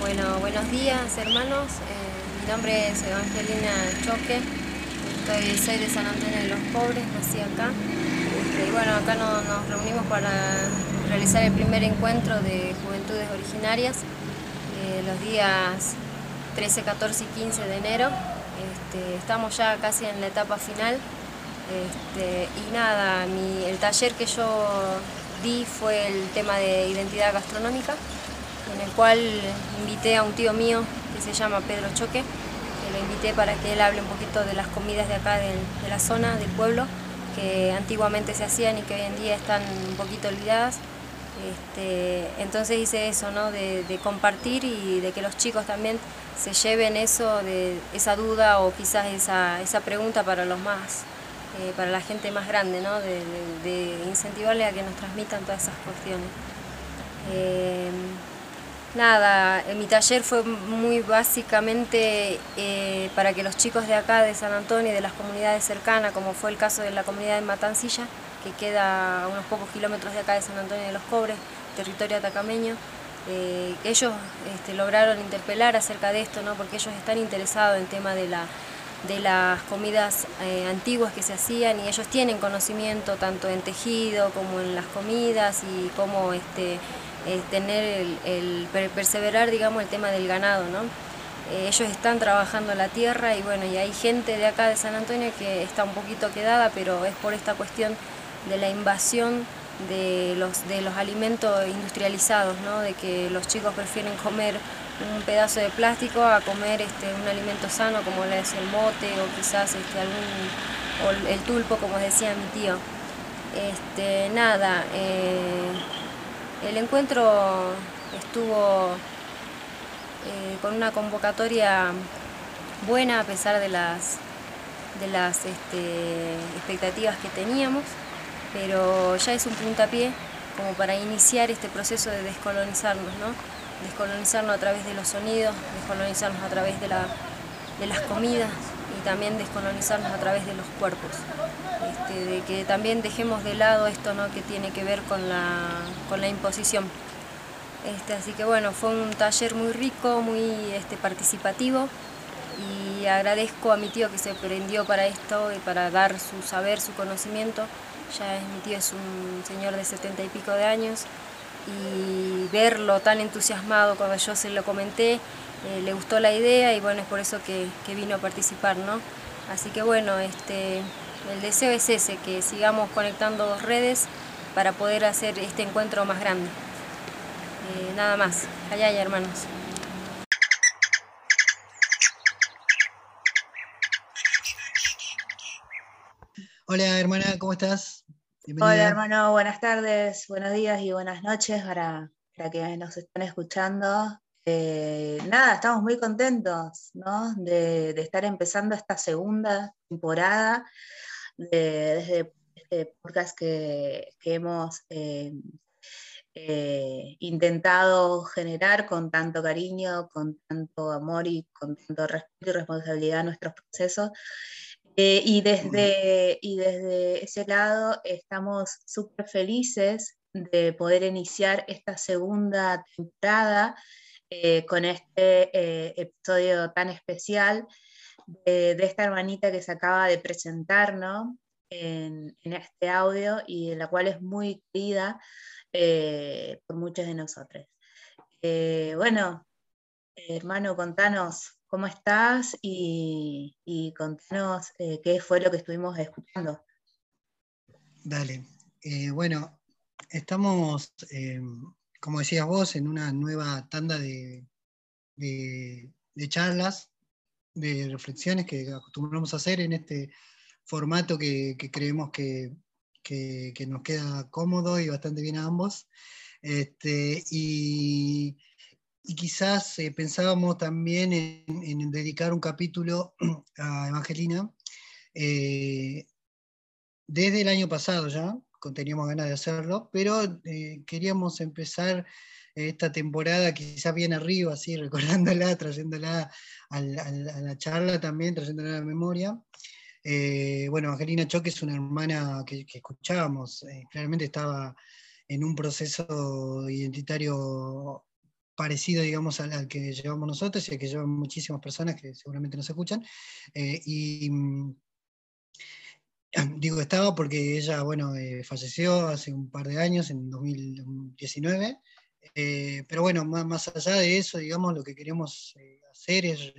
Bueno, buenos días hermanos. Eh, mi nombre es Evangelina Choque. Estoy, soy de San Antonio de los Pobres, nací acá. Este, y bueno, acá nos reunimos para realizar el primer encuentro de Juventudes Originarias eh, los días 13, 14 y 15 de enero. Este, estamos ya casi en la etapa final. Este, y nada, el taller que yo di fue el tema de identidad gastronómica, en el cual invité a un tío mío que se llama Pedro Choque, que lo invité para que él hable un poquito de las comidas de acá de, la zona, del pueblo, que antiguamente se hacían y que hoy en día están un poquito olvidadas. Este, entonces hice eso, ¿no? De, de, compartir y de que los chicos también se lleven eso, de esa duda o quizás esa, esa pregunta para los más eh, para la gente más grande, ¿no? de, incentivarle a que nos transmitan todas esas cuestiones. Eh, nada, mi taller fue muy básicamente eh, para que los chicos de acá, de San Antonio y de las comunidades cercanas, como fue el caso de la comunidad de Matancilla, que queda a unos pocos kilómetros de acá de San Antonio de los Cobres, territorio atacameño, ellos este, lograron interpelar acerca de esto, ¿no? porque ellos están interesados en el tema de la de las comidas eh, antiguas que se hacían y ellos tienen conocimiento tanto en tejido como en las comidas y cómo este, eh, tener el, perseverar digamos el tema del ganado ¿no? Eh, ellos están trabajando la tierra y bueno y hay gente de acá de San Antonio que está un poquito quedada pero es por esta cuestión de la invasión de los, de los alimentos industrializados, ¿no? de que los chicos prefieren comer un pedazo de plástico a comer este, un alimento sano como es el mote o quizás este, algún, el tulpo como decía mi tío. Este, nada, eh, el encuentro estuvo eh, con una convocatoria buena a pesar de las, de las este, expectativas que teníamos, pero ya es un puntapié como para iniciar este proceso de descolonizarnos, ¿no? Descolonizarnos a través de los sonidos, descolonizarnos a través de, la, de las comidas y también descolonizarnos a través de los cuerpos. Este, de que también dejemos de lado esto ¿no? que tiene que ver con la, con la imposición. Este, así que bueno, fue un taller muy rico, muy este, participativo y agradezco a mi tío que se prendió para esto y para dar su saber, su conocimiento. Ya es, mi tío es un señor de setenta y pico de años y verlo tan entusiasmado cuando yo se lo comenté, eh, le gustó la idea y bueno, es por eso que, vino a participar, ¿no? Así que bueno, este, el deseo es ese, que sigamos conectando dos redes para poder hacer este encuentro más grande. Eh, nada más, allá, allá hermanos. Hola hermana, ¿cómo estás? Hola hermano, buenas tardes, buenos días y buenas noches para, para que nos están escuchando. Eh, nada, estamos muy contentos de, estar empezando esta segunda temporada de, este podcast que, hemos eh, eh, intentado generar con tanto cariño, con tanto amor y con tanto respeto y responsabilidad a nuestros procesos. Eh, y, desde, y desde ese lado estamos súper felices de poder iniciar esta segunda temporada eh, con este eh, episodio tan especial de, esta hermanita que se acaba de presentar en, en, este audio y de la cual es muy querida por muchos de nosotros. bueno, hermano, contanos ¿Cómo estás? Y, contanos eh, qué fue lo que estuvimos escuchando. Dale. Eh, bueno, estamos, eh, como decías vos, en una nueva tanda de, charlas, de reflexiones que acostumbramos a hacer en este formato que, creemos que, nos queda cómodo y bastante bien a ambos. Este, y y quizás eh, pensábamos también en, dedicar un capítulo a Evangelina eh, desde el año pasado ya, teníamos ganas de hacerlo, pero eh, queríamos empezar esta temporada quizás bien arriba, así recordándola, trayéndola a, la charla también, trayéndola a la memoria. bueno, Evangelina Choque es una hermana que, que escuchábamos, claramente estaba en un proceso identitario parecido, digamos, al, que llevamos nosotros y al que llevan muchísimas personas que seguramente nos escuchan. Eh, y mm, digo estaba porque ella, bueno, eh, falleció hace un par de años, en 2019. Eh, pero bueno, más, más, allá de eso, digamos, lo que queremos hacer es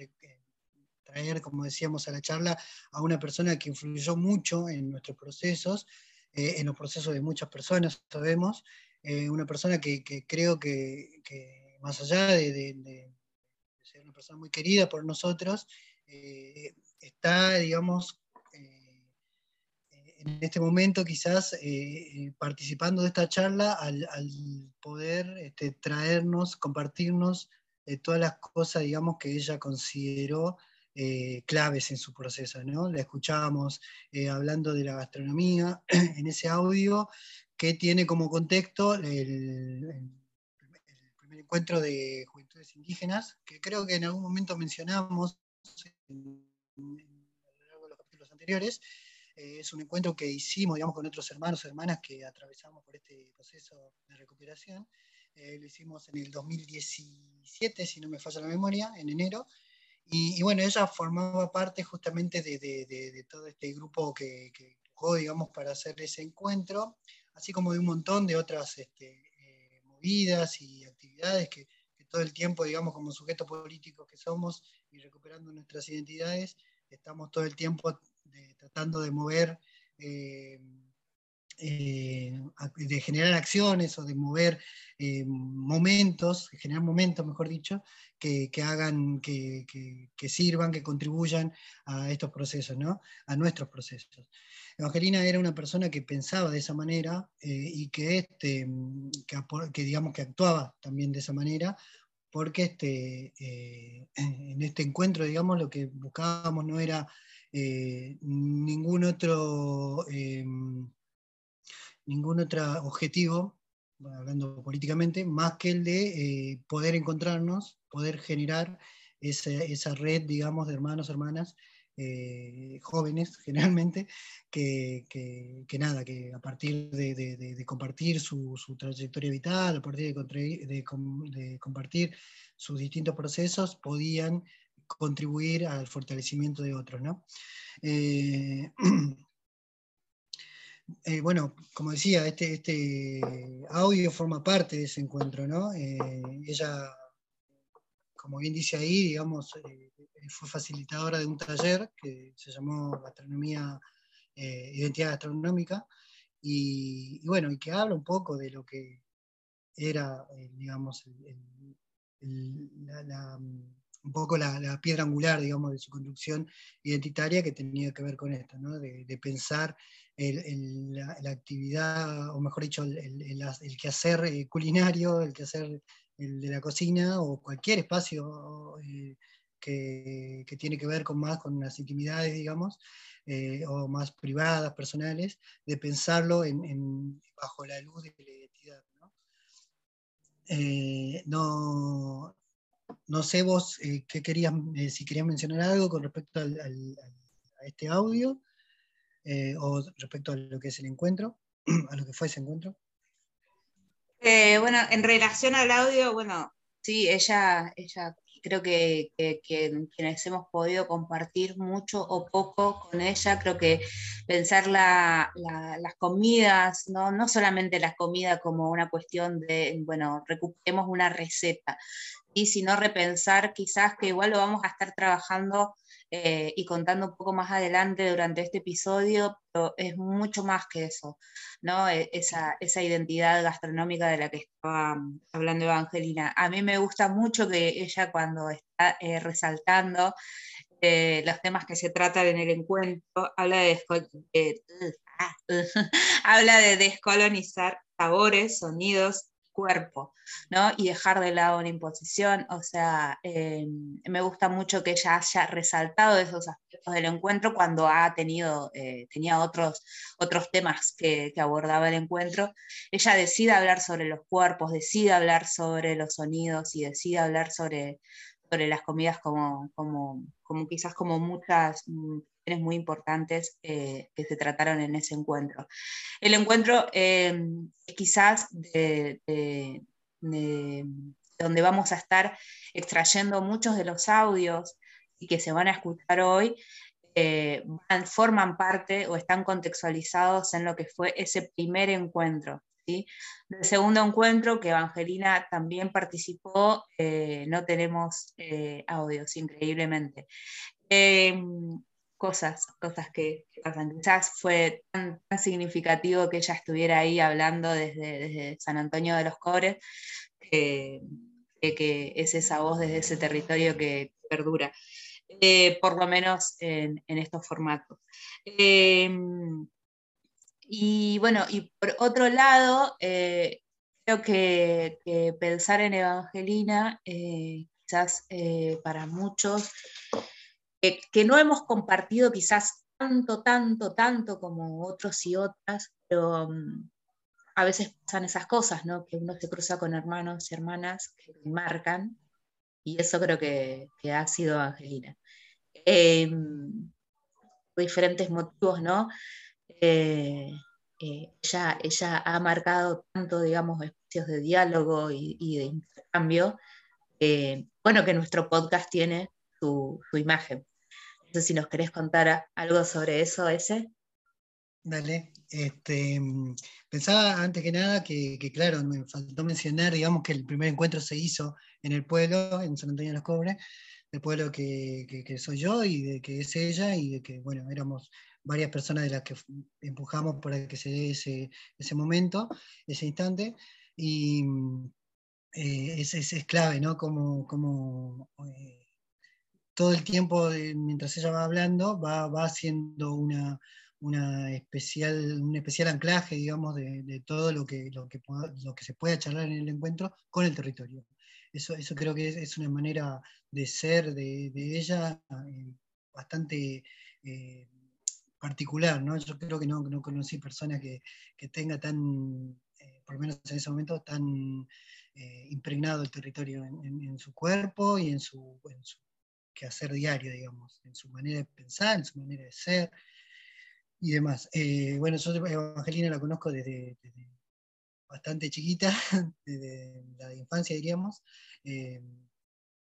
traer, como decíamos a la charla, a una persona que influyó mucho en nuestros procesos, en los procesos de muchas personas, sabemos, una persona que, que creo que, que más allá de, ser una persona muy querida por nosotros, eh, está, digamos, eh, en este momento quizás eh, participando de esta charla al, poder este, traernos, compartirnos todas las cosas, digamos, que ella consideró claves en su proceso. ¿no? La escuchábamos hablando de la gastronomía en ese audio que tiene como contexto el encuentro de juventudes indígenas, que creo que en algún momento mencionamos en, a lo largo de los capítulos anteriores. Eh, es un encuentro que hicimos, digamos, con otros hermanos o hermanas que atravesamos por este proceso de recuperación. Eh, lo hicimos en el 2017, si no me falla la memoria, en enero. Y, bueno, ella formaba parte justamente de, todo este grupo que, que digamos, para hacer ese encuentro, así como de un montón de otras este, vidas y actividades que, todo el tiempo, digamos, como sujetos políticos que somos y recuperando nuestras identidades, estamos todo el tiempo tratando de mover, eh, eh, de generar acciones o de mover eh, momentos, generar momentos, mejor dicho, que, hagan, que, que, sirvan, que contribuyan a estos procesos, ¿no? a nuestros procesos. Evangelina era una persona que pensaba de esa manera eh, y que, este, que, digamos que actuaba también de esa manera, porque este, eh, en este encuentro, digamos, lo que buscábamos no era eh, ningún otro ningún otro objetivo, hablando políticamente, más que el de poder encontrarnos, poder generar esa, esa, red, digamos, de hermanos, hermanas, eh, jóvenes generalmente, que, nada, que a partir de, compartir su, su, trayectoria vital, a partir de, compartir sus distintos procesos, podían contribuir al fortalecimiento de otros. ¿no? Eh, eh, bueno, como decía, este, este audio forma parte de ese encuentro, ¿no? ella, como bien dice ahí, digamos, fue facilitadora de un taller que se llamó Gastronomía, eh, Identidad Gastronómica, y, bueno, y que habla un poco de lo que era, eh, digamos, un poco la, piedra angular, digamos, de su conducción identitaria que tenía que ver con esto, ¿no? de, pensar la, actividad, o mejor dicho, el, quehacer eh, culinario, el quehacer el de la cocina o cualquier espacio que, tiene que ver con más con las intimidades, digamos, eh, o más privadas, personales, de pensarlo en, bajo la luz de la identidad. ¿no? Eh, sé vos eh, qué querías, si querías mencionar algo con respecto a este audio o respecto a lo que es el encuentro, a lo que fue ese encuentro. Bueno, en relación al audio, bueno, sí, ella, ella creo que, quienes hemos podido compartir mucho o poco con ella, creo que pensar las comidas, ¿no? no solamente la comida como una cuestión de, bueno, recuperemos una receta, y sino repensar quizás que igual lo vamos a estar trabajando eh, y contando un poco más adelante durante este episodio, pero es mucho más que eso, ¿no? E, esa, esa identidad gastronómica de la que estaba hablando Evangelina. A mí me gusta mucho que ella cuando está eh, resaltando eh, los temas que se tratan en el encuentro, habla de, habla de descolonizar sabores, sonidos cuerpo, ¿no? Y dejar de lado una imposición, o sea, eh, me gusta mucho que ella haya resaltado esos aspectos del encuentro cuando ha tenido, eh, tenía otros, otros temas que, abordaba el encuentro, ella decide hablar sobre los cuerpos, decide hablar sobre los sonidos y decide hablar sobre, sobre las comidas como, como, como quizás como muchas, mm, muy importantes que se trataron en ese encuentro. El encuentro quizás de, donde vamos a estar extrayendo muchos de los audios y que se van a escuchar hoy, eh, forman parte o están contextualizados en lo que fue ese primer encuentro. ¿sí? Del segundo encuentro, que Evangelina también participó, eh, no tenemos eh, audios, increíblemente. Em, cosas, cosas que, pasan. Quizás fue tan, significativo que ella estuviera ahí hablando desde, San Antonio de los Cobres, que, es esa voz desde ese territorio que perdura, eh, por lo menos en, estos formatos. Em, y bueno, y por otro lado, eh, creo que, pensar en Evangelina, eh, quizás para muchos, que no hemos compartido quizás tanto, tanto, tanto como otros y otras, pero mm, a veces pasan esas cosas, ¿no? Que uno se cruza con hermanos y hermanas que marcan, y eso creo que, ha sido Angelina. Em, por diferentes motivos, ¿no? Eh, eh, ella, ha marcado tanto, digamos, espacios de diálogo y, de intercambio, bueno, que nuestro podcast tiene su imagen. Sé si nos querés contar algo sobre eso, ese. Dale, este, pensaba antes que nada que, claro, me faltó mencionar, digamos, que el primer encuentro se hizo en el pueblo, en San Antonio de los Cobres, el pueblo que, soy yo y de que es ella, y de que, bueno, éramos varias personas de las que empujamos para que se dé ese, momento, ese instante, y eh, es, es, clave, ¿no? Como, como eh, todo el tiempo, mientras ella va hablando, va, va haciendo una una especial, un especial anclaje, digamos, de, todo lo que, lo, que, lo que se pueda charlar en el encuentro con el territorio. Eso, eso creo que es, una manera de ser de, ella eh, bastante eh, particular, ¿no? Yo creo que no, no conocí personas que, que tenga tan, eh, por lo menos en ese momento, tan impregnado el territorio en, su cuerpo y en su, en su quehacer diario, digamos, en su manera de pensar, en su manera de ser, y demás. Eh, bueno, yo Evangelina la conozco desde, bastante chiquita, desde la infancia diríamos. Eh,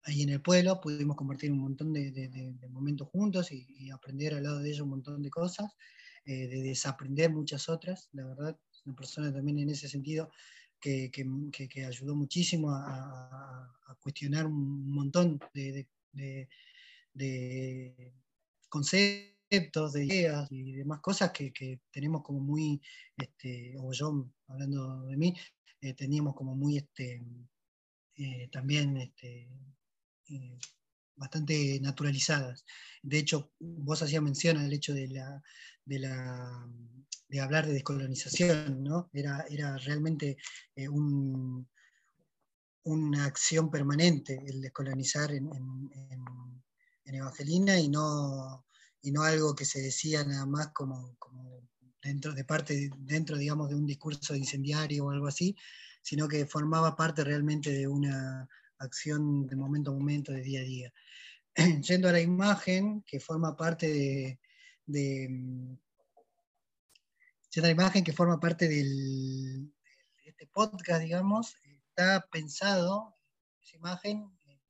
ahí en el pueblo pudimos compartir un montón de, momentos juntos y, aprender al lado de ella un montón de cosas, eh, de desaprender muchas otras, la verdad, es una persona también en ese sentido que, que, ayudó muchísimo a, a, cuestionar un montón de, conceptos de ideas y demás cosas que, tenemos como muy, este, o yo hablando de mí, eh, teníamos como muy este, eh, también este, eh, bastante naturalizadas. De hecho, vos hacías mención al hecho de la, de la de hablar de descolonización, ¿no? Era, era realmente un, una acción permanente el descolonizar en, Evangelina y no, y no algo que se decía nada más como, dentro de parte, dentro, digamos, de un discurso incendiario o algo así, sino que formaba parte realmente de una acción de momento a momento, de día a día. Yendo a la imagen, que forma parte de, de la imagen que forma parte del, de este podcast, digamos, está pensado, esa imagen, en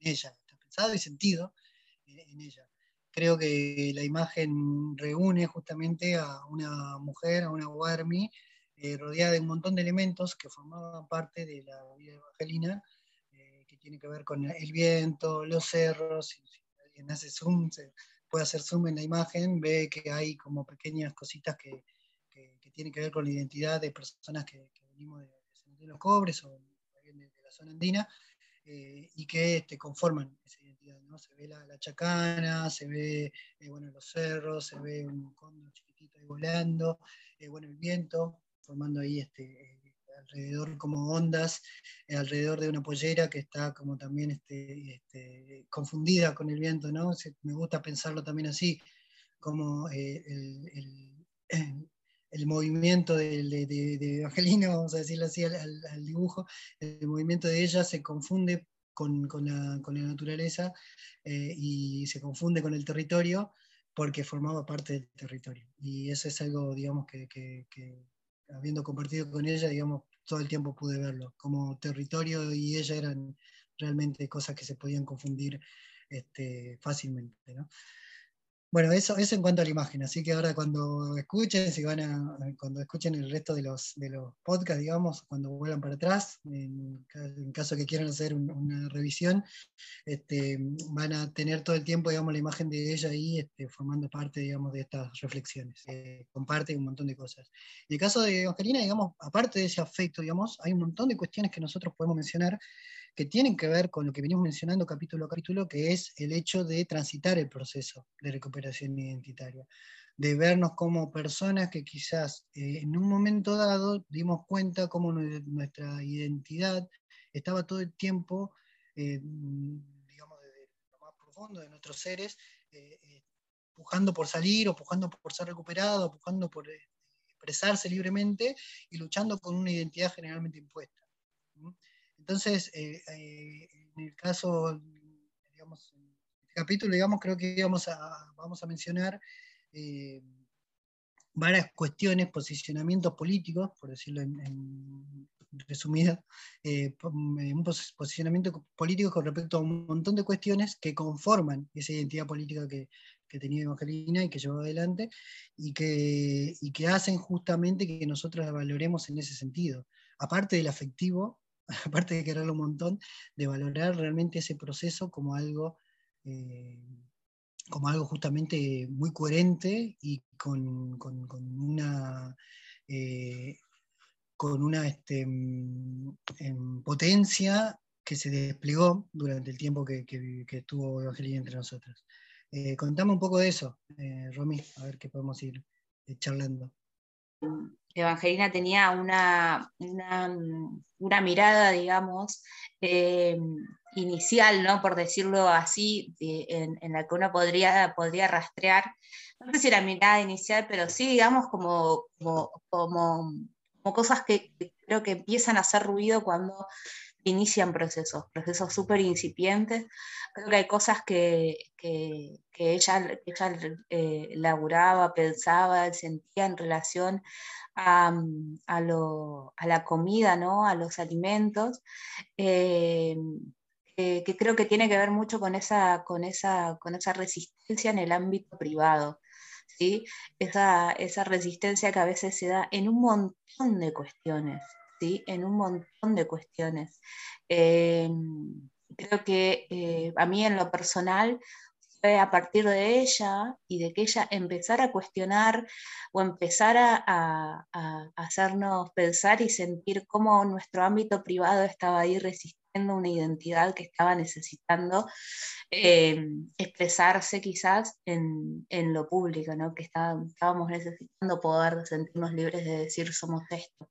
ella, está pensado y sentido en ella. Creo que la imagen reúne justamente a una mujer, a una Guarmi, eh, rodeada de un montón de elementos que formaban parte de la vida evangelina, eh, que tiene que ver con el viento, los cerros, si, alguien hace zoom, se puede hacer zoom en la imagen, ve que hay como pequeñas cositas que, que, tienen que ver con la identidad de personas que, venimos de, de, los Cobres o zona andina, eh, y que este, conforman esa identidad. ¿no? Se ve la, chacana, se ve eh, bueno, los cerros, se ve un cóndor chiquitito ahí volando, eh, bueno, el viento, formando ahí este, alrededor como ondas, alrededor de una pollera que está como también este, este, confundida con el viento. ¿no? me gusta pensarlo también así, como el, el movimiento de, de, Evangelina, vamos a decirlo así, al, dibujo, el movimiento de ella se confunde con, la, naturaleza eh, y se confunde con el territorio, porque formaba parte del territorio. Y eso es algo, digamos, que, habiendo compartido con ella, digamos, todo el tiempo pude verlo, como territorio y ella eran realmente cosas que se podían confundir este, fácilmente. ¿no? Bueno, eso, eso en cuanto a la imagen, así que ahora cuando escuchen, si van a, cuando escuchen el resto de los, de los podcasts, digamos, cuando vuelvan para atrás, en, caso que quieran hacer una revisión, este, van a tener todo el tiempo, digamos, la imagen de ella ahí este, formando parte, digamos, de estas reflexiones. Eh, comparte un montón de cosas. En el caso de Evangelina, digamos, aparte de ese afecto, digamos, hay un montón de cuestiones que nosotros podemos mencionar que tienen que ver con lo que venimos mencionando capítulo a capítulo, que es el hecho de transitar el proceso de recuperación identitaria, de vernos como personas que quizás eh, en un momento dado dimos cuenta cómo nuestra identidad estaba todo el tiempo, eh, digamos, desde lo más profundo de nuestros seres, eh, pujando por salir o pujando por ser recuperado, pujando por expresarse libremente y luchando con una identidad generalmente impuesta. Entonces, eh, eh, en el caso, digamos, en este capítulo, digamos, creo que vamos a, vamos a mencionar eh, varias cuestiones, posicionamientos políticos, por decirlo en, en resumida, un posicionamiento político con respecto a un montón de cuestiones que conforman esa identidad política que, que tenía Evangelina y que llevó adelante, y que, y que hacen justamente que nosotros la valoremos en ese sentido. Aparte del afectivo, aparte de quererlo un montón, de valorar realmente ese proceso como algo, eh, como algo justamente muy coherente y con, una, eh, con una este, mm, em, potencia que se desplegó durante el tiempo que, estuvo Evangelina entre nosotros. Eh, contame un poco de eso, Romy, a ver qué podemos ir charlando. Evangelina tenía una, una, mirada, digamos, eh, inicial, ¿no? por decirlo así, en, la que uno podría, podría rastrear, no sé si era mirada inicial, pero sí, digamos, como, como, cosas que, creo que empiezan a hacer ruido cuando inician procesos, procesos súper incipientes. Creo que hay cosas que, ella, ella eh, laburaba, pensaba, sentía en relación Mm, a, la comida, ¿no? a los alimentos, eh, que creo que tiene que ver mucho con esa, con esa, con esa resistencia en el ámbito privado. ¿sí? Esa, esa resistencia que a veces se da en un montón de cuestiones, en un montón de cuestiones. Eh, creo que eh, a mí en lo personal a partir de ella y de que ella empezara a cuestionar o empezara a, hacernos pensar y sentir cómo nuestro ámbito privado estaba ahí resistiendo una identidad que estaba necesitando eh, expresarse quizás en, lo público, ¿no? que estábamos necesitando poder sentirnos libres de decir somos esto.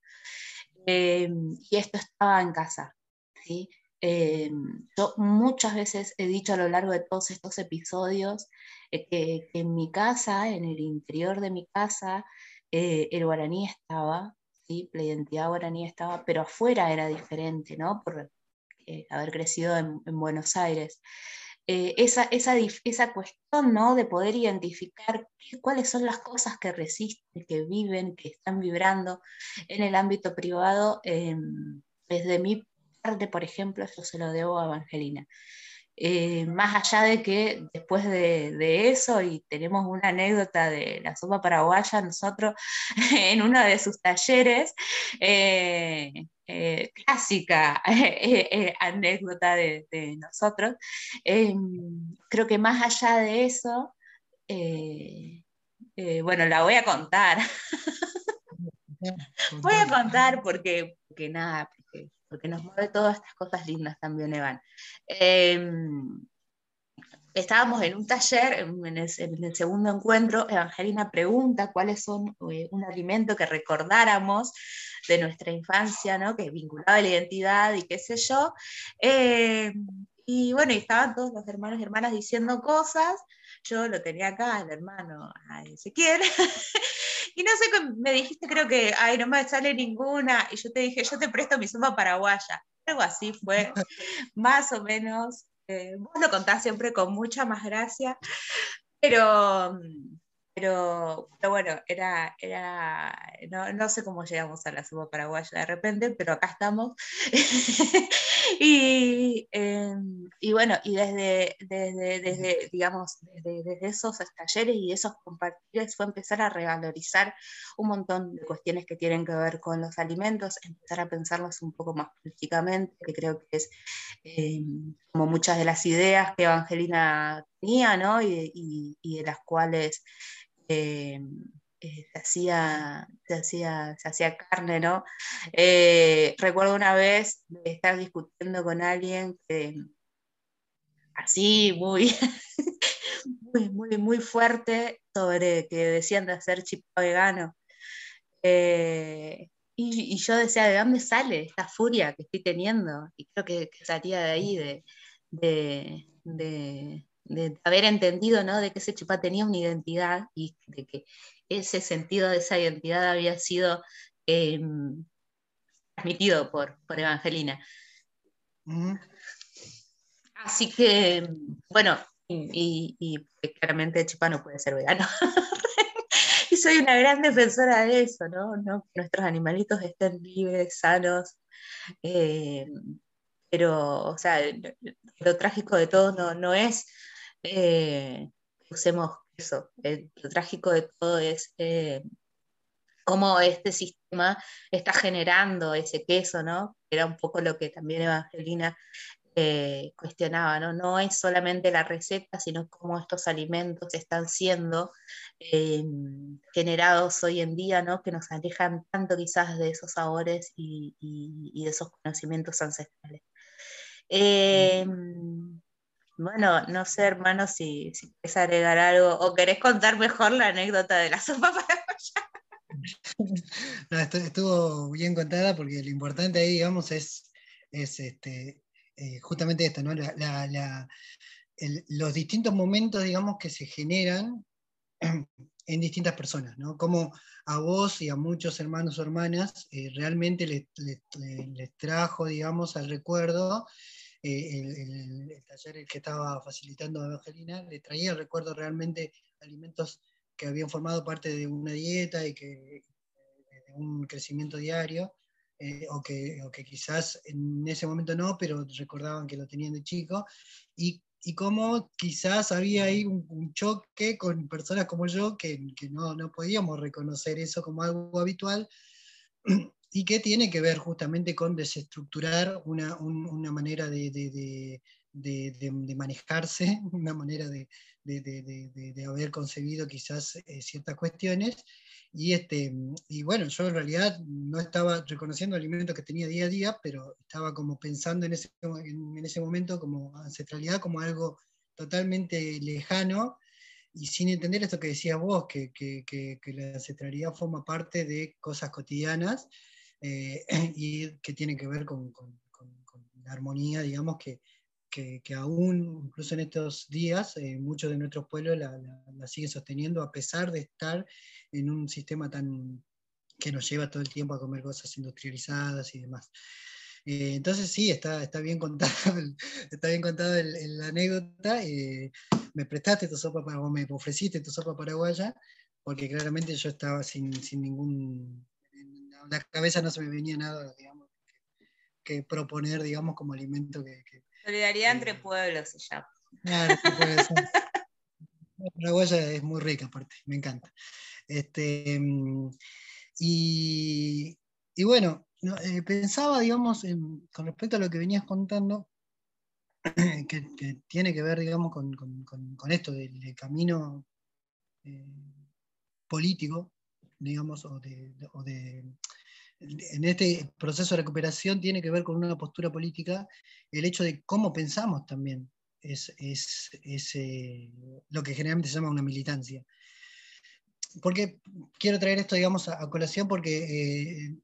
Eh, y esto estaba en casa. ¿sí? Eh, yo muchas veces he dicho a lo largo de todos estos episodios eh, que, en mi casa, en el interior de mi casa, eh, el guaraní estaba, ¿sí? la identidad guaraní estaba, pero afuera era diferente, ¿no? Por haber crecido en, Buenos Aires. Esa, esa, esa, cuestión ¿no? de poder identificar cuáles son las cosas que resisten, que viven, que están vibrando en el ámbito privado, desde mi por ejemplo, eso se lo debo a Evangelina. Eh, más allá de que después de, eso, y tenemos una anécdota de la sopa paraguaya, nosotros en uno de sus talleres, eh, eh, clásica anécdota de, nosotros, creo que más allá de eso, bueno, la voy a contar. voy a contar porque, porque nada, porque nos mueve todas estas cosas lindas también, Evan. Em, estábamos en un taller, en el, segundo encuentro, Evangelina pregunta cuáles son eh, un alimento que recordáramos de nuestra infancia, ¿no? que vinculaba la identidad y qué sé yo. Em, y bueno, y estaban todos los hermanos y hermanas diciendo cosas. Yo lo tenía acá, el hermano Ezequiel. Y no sé, me dijiste, creo que, ay, no me sale ninguna. Y yo te dije, yo te presto mi suma paraguaya. Algo así fue, más o menos. Eh, vos lo contás siempre con mucha más gracia. Pero, pero, bueno, era, era no, sé cómo llegamos a la sopa paraguaya de repente, pero acá estamos. y, em, y, bueno, y desde, desde, desde digamos, desde, esos talleres y esos compartires fue empezar a revalorizar un montón de cuestiones que tienen que ver con los alimentos, empezar a pensarlos un poco más políticamente, que creo que es em, como muchas de las ideas que Evangelina tenía, ¿no? Y, de las cuales eh, eh, se, hacía, se, hacía, se hacía carne, ¿no? Eh, recuerdo una vez de estar discutiendo con alguien así muy, muy, muy, muy fuerte sobre que decían de hacer chip vegano. y, yo decía, ¿de dónde sale esta furia que estoy teniendo? Y creo que, salía de ahí, de de haber entendido ¿no? de que ese chipá tenía una identidad y de que ese sentido de esa identidad había sido em, transmitido por, por Evangelina. Así que, bueno, y, y, claramente Chipá no puede ser vegano. y soy una gran defensora de eso, ¿no? ¿No? Que nuestros animalitos estén libres, sanos. Em, pero, o sea, lo, trágico de todo no, no es eh, usemos eso. lo trágico de todo es eh, cómo este sistema está generando ese queso, ¿no? Era un poco lo que también Evangelina eh, cuestionaba, ¿no? No es solamente la receta, sino cómo estos alimentos están siendo generados hoy en día, ¿no? Que nos alejan tanto quizás de esos sabores y, de esos conocimientos ancestrales. Bueno, no sé, hermano, si, si quieres agregar algo o querés contar mejor la anécdota de la sopa paraguaya. No, estuvo bien contada porque lo importante ahí, digamos, es, es este, eh, justamente esto, ¿no? los distintos momentos, digamos, que se generan en distintas personas, ¿no? Como a vos y a muchos hermanos o hermanas eh, realmente les, les, trajo, digamos, al recuerdo eh, el, taller el que estaba facilitando a Evangelina, le traía recuerdo realmente alimentos que habían formado parte de una dieta y que eh, de un crecimiento diario, eh, o, que, o, que, quizás en ese momento no, pero recordaban que lo tenían de chico, y, y cómo quizás había ahí un, choque con personas como yo que, que no, no podíamos reconocer eso como algo habitual y que tiene que ver justamente con desestructurar una, manera de, manejarse, una manera de, haber concebido quizás eh, ciertas cuestiones. Y, este, y bueno, yo en realidad no estaba reconociendo el alimento que tenía día a día, pero estaba como pensando en ese, en, ese momento como ancestralidad, como algo totalmente lejano y sin entender esto que decías vos, que, que, que, la ancestralidad forma parte de cosas cotidianas eh, y que tiene que ver con, la armonía, digamos, que, que, aún, incluso en estos días, eh, muchos de nuestros pueblos la, la, siguen sosteniendo a pesar de estar en un sistema tan que nos lleva todo el tiempo a comer cosas industrializadas y demás. Eh, entonces sí, está, está bien contado, está bien contado la anécdota. me prestaste tu sopa para, me ofreciste tu sopa paraguaya, porque claramente yo estaba sin, sin ningún la cabeza no se me venía nada, digamos, que, proponer, digamos, como alimento que... Solidaridad entre pueblos se llama. Claro, puede ser. La paraguaya es muy rica, aparte, me encanta. Este, y, bueno, eh, pensaba, digamos, con respecto a lo que venías contando, que, tiene que ver, digamos, con, esto del, camino eh, político, digamos, o de, en este proceso de recuperación tiene que ver con una postura política, el hecho de cómo pensamos también es, eh, lo que generalmente se llama una militancia. Porque quiero traer esto, digamos, a, colación porque, eh,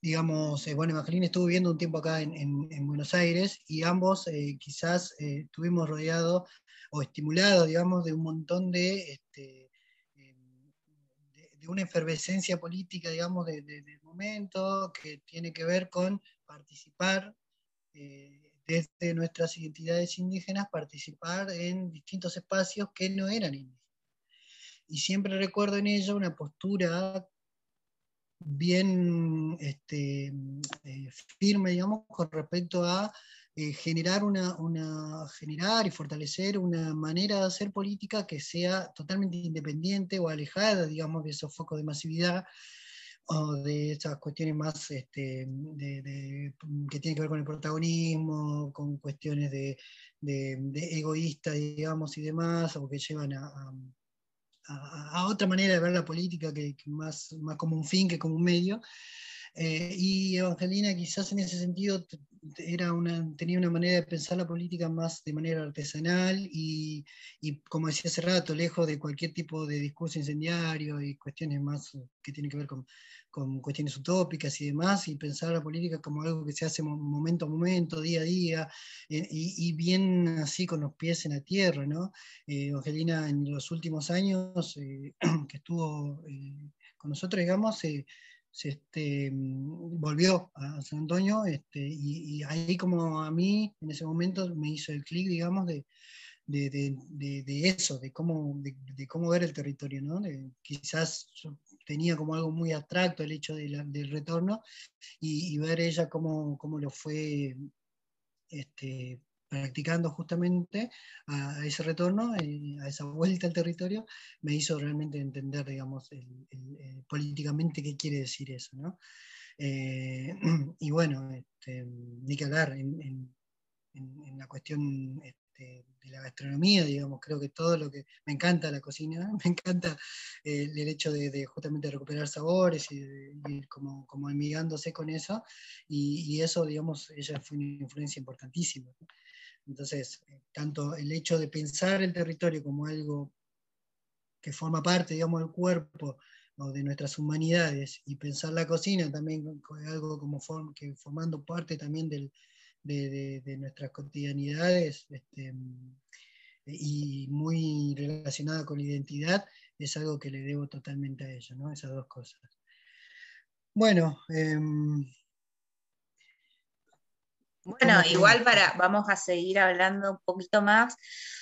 digamos, eh, bueno, Evangelina estuvo viviendo un tiempo acá en, Buenos Aires y ambos quizás estuvimos rodeados o estimulados, digamos, de un montón de... Este, de una efervescencia política, digamos, del momento, que tiene que ver con participar desde nuestras identidades indígenas participar en distintos espacios que no eran indígenas. Y siempre recuerdo en ella una postura bien este, firme, digamos, con respecto a eh, generar, una, una, generar y fortalecer una manera de hacer política que sea totalmente independiente o alejada, digamos, de esos focos de masividad o de esas cuestiones más este, de, que tienen que ver con el protagonismo, con cuestiones de, egoísta, digamos, y demás, o que llevan a, a, otra manera de ver la política que, más, más como un fin que como un medio. Eh, y Evangelina quizás en ese sentido era una, tenía una manera de pensar la política más de manera artesanal y, y, como decía hace rato, lejos de cualquier tipo de discurso incendiario y cuestiones más que tienen que ver con, con cuestiones utópicas y demás, y pensar la política como algo que se hace momento a momento, día a día, eh, y, bien así con los pies en la tierra. ¿no? Eh, Evangelina en los últimos años que estuvo con nosotros, digamos, se este, mm, volvió a San Antonio este, y, ahí como a mí en ese momento me hizo el clic, digamos, de, de, de, eso, de cómo, de, cómo ver el territorio. ¿no? quizás tenía como algo muy abstracto el hecho del retorno y, y, ver ella cómo, cómo lo fue este, practicando justamente a, ese retorno, eh, a esa vuelta al territorio, me hizo realmente entender, digamos, políticamente qué quiere decir eso. ¿no? Eh, y bueno, este, ni que hablar en, la cuestión este, de la gastronomía, digamos, creo que todo lo que me encanta la cocina, me encanta el hecho de, justamente recuperar sabores y ir como, como amigándose con eso, y, y, eso, digamos, ella fue una influencia importantísima. Entonces, eh, tanto el hecho de pensar el territorio como algo que forma parte, digamos, del cuerpo o de nuestras humanidades y pensar la cocina también como algo como que formando parte también de, nuestras cotidianidades este, y muy relacionada con la identidad, es algo que le debo totalmente a ella, ¿no? esas dos cosas. Bueno, em, bueno, igual para, vamos a seguir hablando un poquito más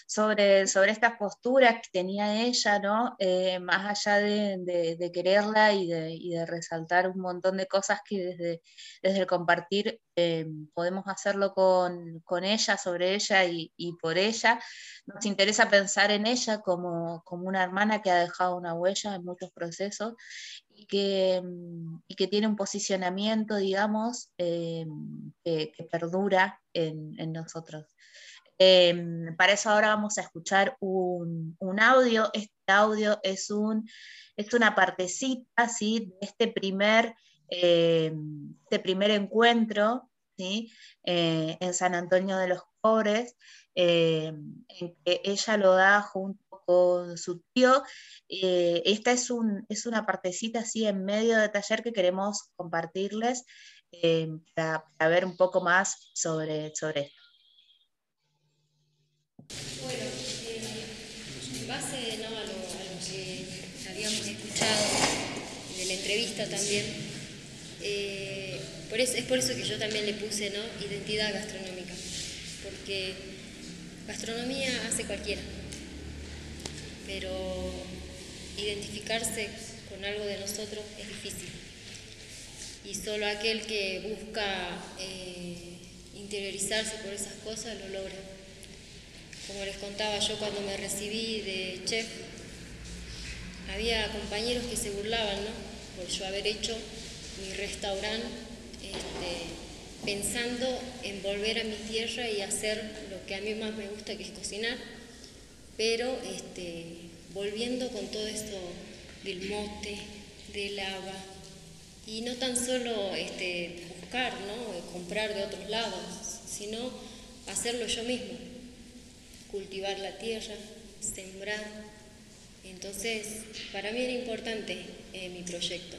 sobre, sobre estas posturas que tenía ella, ¿no? Eh, más allá de, quererla y de, resaltar un montón de cosas que desde, desde el compartir eh, podemos hacerlo con, ella, sobre ella y, por ella. Nos interesa pensar en ella como, como una hermana que ha dejado una huella en muchos procesos y que, mm, y que tiene un posicionamiento, digamos, eh, que, perdura en, nosotros. Em, para eso ahora vamos a escuchar un, audio. Este audio es, un, es una partecita ¿sí? de este primer, em, este primer encuentro ¿sí? Eh, en San Antonio de los Pobres, em, en que ella lo da junto su tío. Eh, esta es, un, es una partecita así en medio de taller que queremos compartirles eh, para, ver un poco más sobre, sobre esto. Bueno, en base a, lo, que habíamos escuchado de la entrevista también, eh, por es por eso que yo también le puse ¿no? identidad gastronómica, porque gastronomía hace cualquiera pero identificarse con algo de nosotros es difícil. Y solo aquel que busca eh, interiorizarse por esas cosas lo logra. Como les contaba yo cuando me recibí de chef, había compañeros que se burlaban, ¿no? Por yo haber hecho mi restaurante este, pensando en volver a mi tierra y hacer lo que a mí más me gusta, que es cocinar pero este, volviendo con todo esto del mote, del agua, y no tan solo este, buscar, ¿no? comprar de otros lados, sino hacerlo yo mismo, cultivar la tierra, sembrar. Entonces, para mí era importante eh, mi proyecto.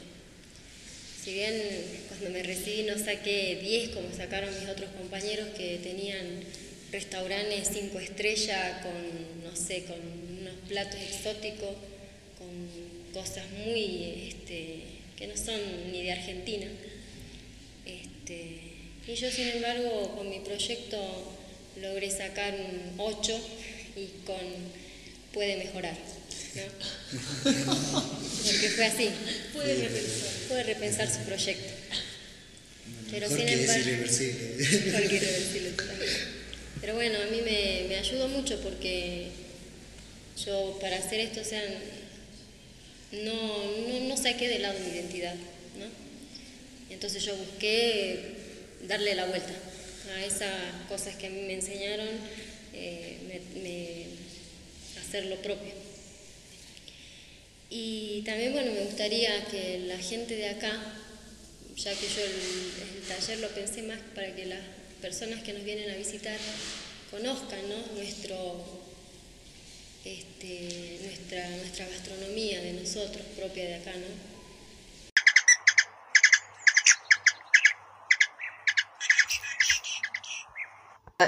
Si bien cuando me recibí no saqué 10 como sacaron mis otros compañeros que tenían restaurantes cinco estrellas con, no sé, con unos platos exóticos, con cosas muy, este, que no son ni de Argentina. Este, Y yo, sin embargo, con mi proyecto logré sacar un 8 y con puede mejorar. Porque fue así. Puede repensar. Puede repensar su proyecto. Pero sin embargo. Pero bueno, a mí me, me, ayudó mucho porque yo para hacer esto, o no, no, no saqué de lado mi identidad, ¿no? Entonces yo busqué darle la vuelta a esas cosas que a mí me enseñaron, eh, hacer lo propio. Y también, bueno, me gustaría que la gente de acá, ya que yo el, taller lo pensé más para que las personas que nos vienen a visitar conozcan nuestro, este, nuestra, nuestra gastronomía de nosotros, propia de acá, ¿no?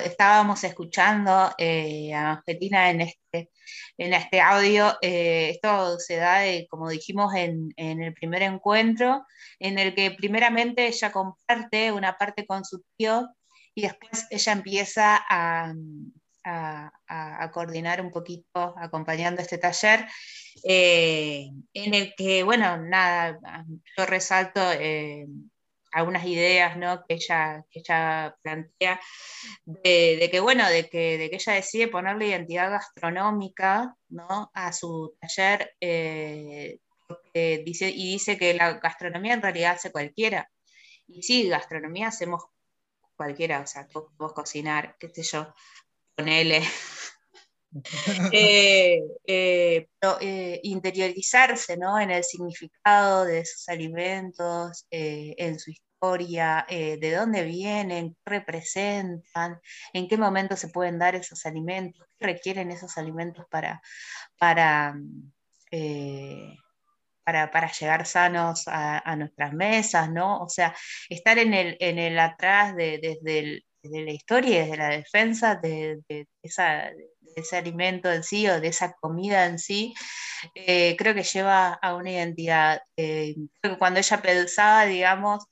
estábamos escuchando eh, a Angelina en este, en este audio, eh, esto se da, como dijimos en, el primer encuentro, en el que primeramente ella comparte una parte con su tío y después ella empieza a, coordinar un poquito acompañando este taller, eh, en el que, bueno, nada, yo resalto algunas ideas ¿no? que, ella, que ella plantea, de, que, bueno, de que, de que ella decide ponerle identidad gastronómica ¿no? a su taller eh, dice, y dice que la gastronomía en realidad hace cualquiera. Y sí, gastronomía hacemos cualquiera, o sea, tú puedes cocinar, qué sé yo, ponele. eh, eh, eh, interiorizarse ¿no? en el significado de esos alimentos, eh, en su historia, de dónde vienen, qué representan, en qué momento se pueden dar esos alimentos, qué requieren esos alimentos para, para, para, llegar sanos a, nuestras mesas, ¿no? O sea, estar en el, en el atrás de, desde, la historia y desde la defensa de, ese alimento en sí o de esa comida en sí, eh, creo que lleva a una identidad. Eh, cuando ella pensaba, digamos,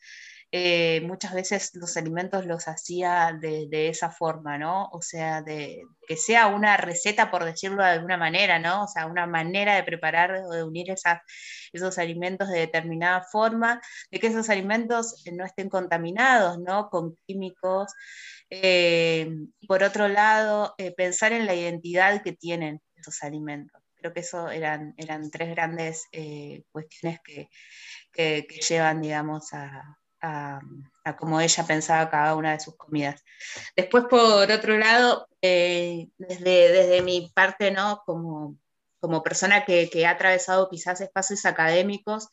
eh, muchas veces los alimentos los hacía de, esa forma, ¿no? O sea, que sea una receta, por decirlo de alguna manera, ¿no? O sea, una manera de preparar o de unir esos alimentos de determinada forma, de que esos alimentos no estén contaminados, ¿no? Con químicos. Eh, por otro lado, eh, pensar en la identidad que tienen esos alimentos. Creo que eso eran, eran tres grandes cuestiones que, que llevan, digamos, a, a, cómo ella pensaba cada una de sus comidas. Después, por otro lado, eh, desde, desde mi parte, ¿no? Como, como persona que, que, ha atravesado quizás espacios académicos,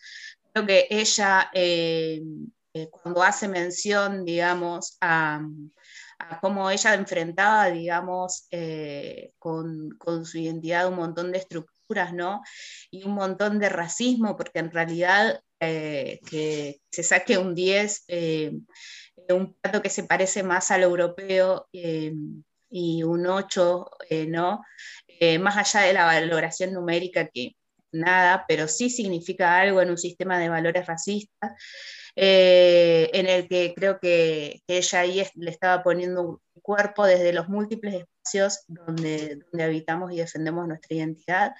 creo que ella, eh, eh, cuando hace mención, digamos, a, a cómo ella enfrentaba, digamos, con, con, su identidad un montón de estructuras, ¿no? Y un montón de racismo, porque en realidad eh, que se saque un 10, eh, un plato que se parece más al europeo eh, y un 8, ¿no? más allá de la valoración numérica que nada, pero sí significa algo en un sistema de valores racistas, en el que creo que, ella ahí le estaba poniendo un cuerpo desde los múltiples espacios donde, donde habitamos y defendemos nuestra identidad,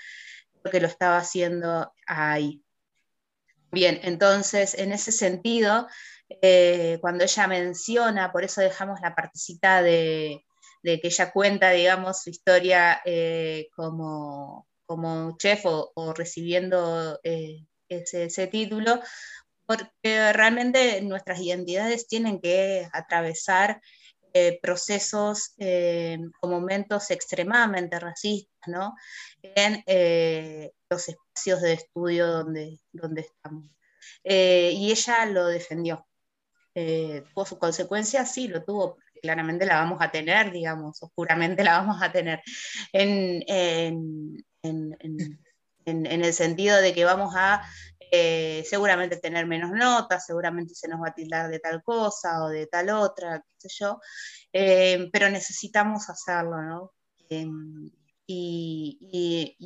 creo que lo estaba haciendo ahí. Bien, entonces, en ese sentido, eh, cuando ella menciona, por eso dejamos la partecita de, que ella cuenta, digamos, su historia eh, como, como, chef o, recibiendo eh, ese, título, porque realmente nuestras identidades tienen que atravesar procesos o momentos extremadamente racistas, ¿no? En los espacios de estudio donde, donde estamos. Eh, y ella lo defendió. Eh, ¿Tuvo sus consecuencias? Sí, lo tuvo. Claramente la vamos a tener, digamos, oscuramente la vamos a tener. En, en, en, en el sentido de que vamos a eh, seguramente tener menos notas, seguramente se nos va a tildar de tal cosa o de tal otra, qué sé yo, pero necesitamos hacerlo, ¿no? y,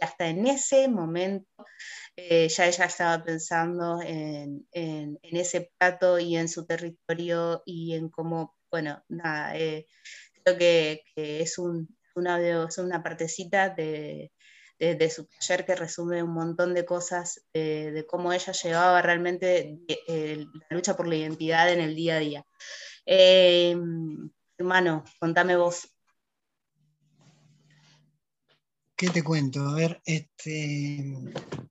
hasta en ese momento eh, ya ella estaba pensando en, ese plato y en su territorio y en cómo, bueno, nada, eh, creo que, es, una, es una partecita de, su taller que resume un montón de cosas de cómo ella llevaba realmente la lucha por la identidad en el día a día. hermano, contame vos. ¿Qué te cuento? A ver, este,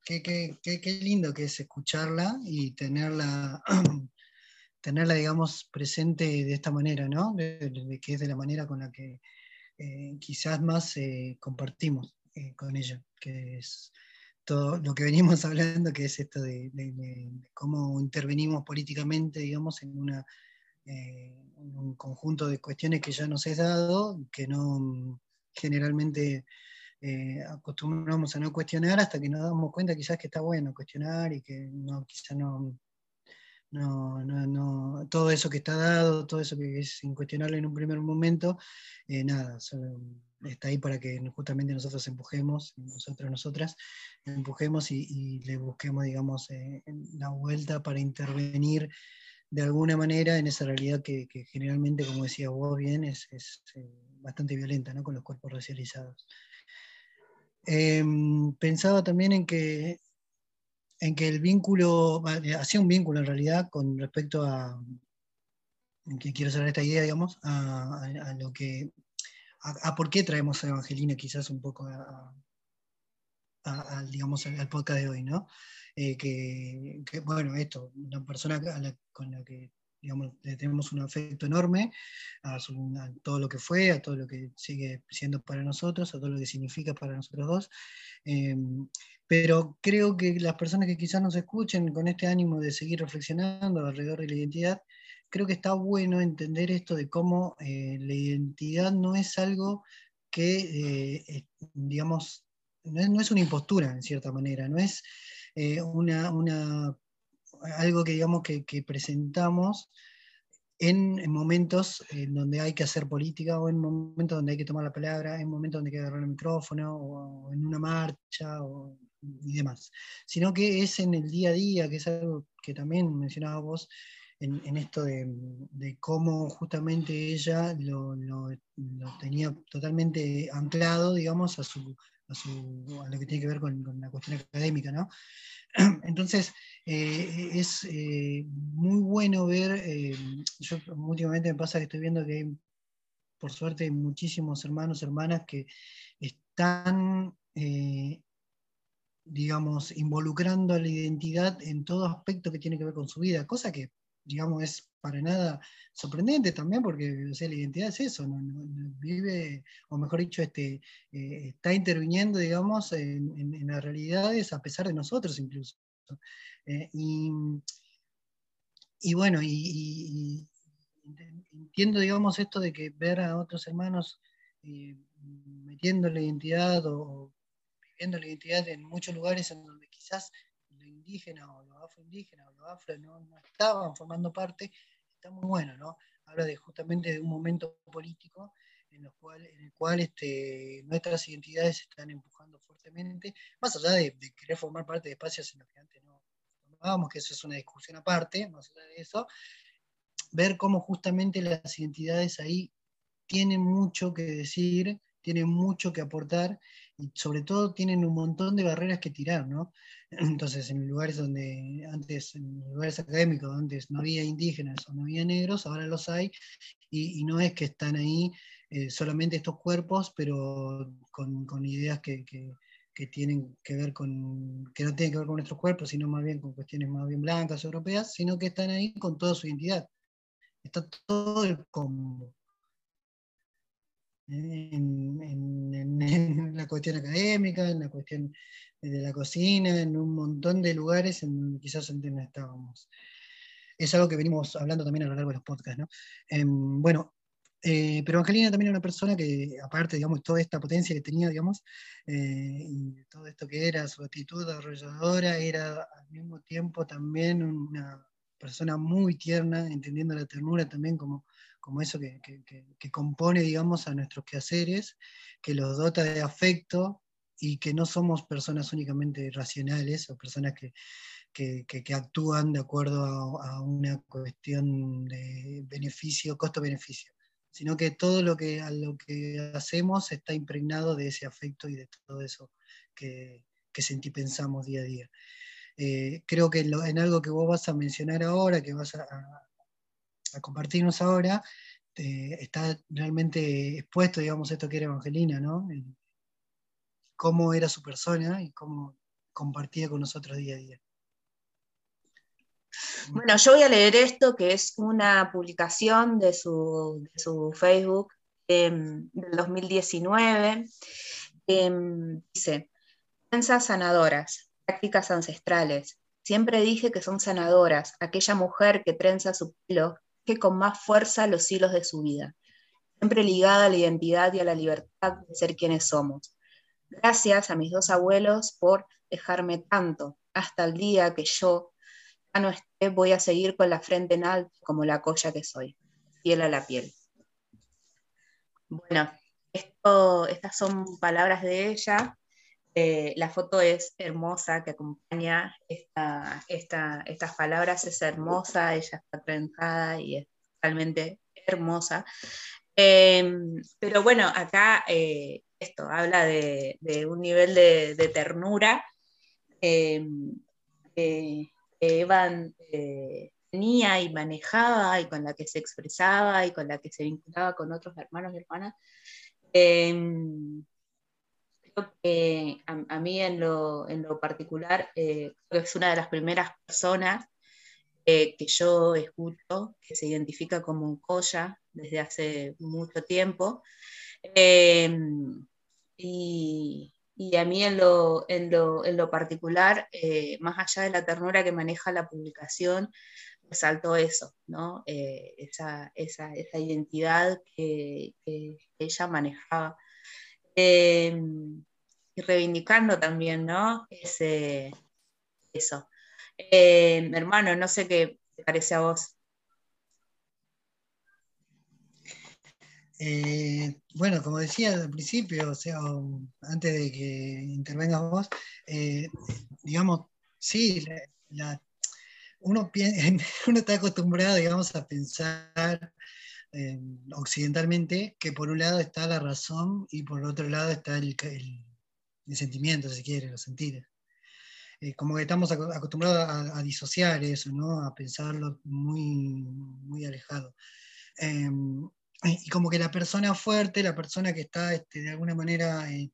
qué, lindo que es escucharla y tenerla, tenerla, digamos, presente de esta manera, ¿no? De, que es de la manera con la que eh, quizás más eh, compartimos eh, con ella, que es todo lo que venimos hablando, que es esto de, cómo intervenimos políticamente, digamos, en, una, en un conjunto de cuestiones que ya nos es dado, que no generalmente eh, acostumbramos a no cuestionar hasta que nos damos cuenta quizás que está bueno cuestionar y que no, quizás no, no, no, todo eso que está dado, todo eso que es incuestionable en un primer momento, eh, nada, está ahí para que justamente nosotros empujemos, nosotros, nosotras, empujemos y, le busquemos, digamos, eh, la vuelta para intervenir de alguna manera en esa realidad que, generalmente, como decía vos bien, es, es bastante violenta, ¿no? Con los cuerpos racializados. Em, pensaba también en que, en que el vínculo, hacía un vínculo en realidad con respecto a, que quiero hacer esta idea, digamos, a, lo que, a, por qué traemos a Evangelina quizás un poco a, digamos, al, podcast de hoy, ¿no? Eh, que, bueno, esto, una persona con la que tenemos un afecto enorme a, todo lo que fue, a todo lo que sigue siendo para nosotros, a todo lo que significa para nosotros dos. Em, pero creo que las personas que quizás nos escuchen con este ánimo de seguir reflexionando alrededor de la identidad, creo que está bueno entender esto de cómo eh, la identidad no es algo que, eh, digamos, no es, una impostura en cierta manera, no es eh, una, una algo que digamos que, presentamos en, momentos en donde hay que hacer política o en momentos donde hay que tomar la palabra, en momentos donde hay que agarrar el micrófono o, en una marcha o, y demás, sino que es en el día a día, que es algo que también mencionaba vos, en, esto de, cómo justamente ella lo, tenía totalmente anclado, digamos, a, su, a, lo que tiene que ver con, la cuestión académica, ¿no? Entonces, eh, es eh, muy bueno ver, eh, yo últimamente me pasa que estoy viendo que hay, por suerte, muchísimos hermanos, hermanas que están, digamos, involucrando a la identidad en todo aspecto que tiene que ver con su vida, cosa que, digamos, es para nada sorprendente también, porque la identidad es eso, vive, o mejor dicho, este, está interviniendo, digamos, en, las realidades a pesar de nosotros incluso. Eh, y, bueno, y, entiendo, digamos, esto de que ver a otros hermanos eh, metiendo la identidad o viviendo la identidad en muchos lugares en donde quizás lo indígena o lo afroindígena o lo afro no, estaban formando parte, está muy bueno, ¿no? Habla de justamente de un momento político en, los cual, en el cual este, nuestras identidades están empujando fuertemente, más allá de, de, querer formar parte de espacios en los que antes no, vamos, que eso es una discusión aparte, más allá de eso, ver cómo justamente las identidades ahí tienen mucho que decir, tienen mucho que aportar y sobre todo tienen un montón de barreras que tirar, ¿no? Entonces, en lugares donde antes, en lugares académicos, antes no había indígenas o no había negros, ahora los hay, y, no es que están ahí eh, solamente estos cuerpos, pero con, ideas que, que tienen que ver con, que no tienen que ver con nuestros cuerpos, sino más bien con cuestiones más bien blancas, europeas, sino que están ahí con toda su identidad. Está todo el combo. En, la cuestión académica, en la cuestión de la cocina, en un montón de lugares en donde quizás antes no estábamos. Es algo que venimos hablando también a lo largo de los podcasts. ¿no? Em, bueno, eh, pero Angelina también era una persona que, aparte, digamos, toda esta potencia que tenía, digamos, eh, y todo esto que era su actitud arrolladora, era al mismo tiempo también una, persona muy tierna, entendiendo la ternura también como, como eso que, compone, digamos, a nuestros quehaceres, que los dota de afecto y que no somos personas únicamente racionales o personas que, actúan de acuerdo a, una cuestión de beneficio, costo-beneficio, sino que todo lo que, lo que hacemos está impregnado de ese afecto y de todo eso que, que sentí pensamos día a día. Eh, creo que en, algo que vos vas a mencionar ahora, que vas a, compartirnos ahora, está realmente expuesto, digamos, esto que era Evangelina, ¿no? cómo era su persona y cómo compartía con nosotros día a día. Bueno, yo voy a leer esto, que es una publicación de su, Facebook em, del 2019. Em, dice, Pensas sanadoras, prácticas ancestrales. Siempre dije que son sanadoras, aquella mujer que trenza su pelo, con más fuerza los hilos de su vida, siempre ligada a la identidad y a la libertad de ser quienes somos. Gracias a mis dos abuelos por dejarme tanto, hasta el día que yo ya no esté, voy a seguir con la frente en alto como la colla que soy, fiel a la piel. Bueno, esto, estas son palabras de ella eh, la foto es hermosa, que acompaña estas palabras, es hermosa, ella está trenzada y es realmente hermosa. Em, pero bueno, acá eh, esto habla de, un nivel de, ternura em, que Evan eh, tenía y manejaba y con la que se expresaba y con la que se vinculaba con otros hermanos y hermanas em, que a, mí en lo, particular eh, es una de las primeras personas eh, que yo escucho que se identifica como un colla desde hace mucho tiempo. Em, y, a mí en lo, en lo, particular, eh, más allá de la ternura que maneja la publicación, resaltó eso, ¿no? esa, identidad que, que ella manejaba. Em, y reivindicando también, ¿no? Ese, eso. Em, hermano, no sé qué te parece a vos. Eh, bueno, como decía al principio, o sea, antes de que intervengas vos, eh, digamos, sí, uno, uno está acostumbrado, digamos, a pensar occidentalmente, que por un lado está la razón y por otro lado está el, el, sentimiento, si quiere, los sentires. Eh, como que estamos acostumbrados a, disociar eso, ¿no? a pensarlo muy, muy alejado. Em, y como que la persona fuerte, la persona que está este, de alguna manera eh,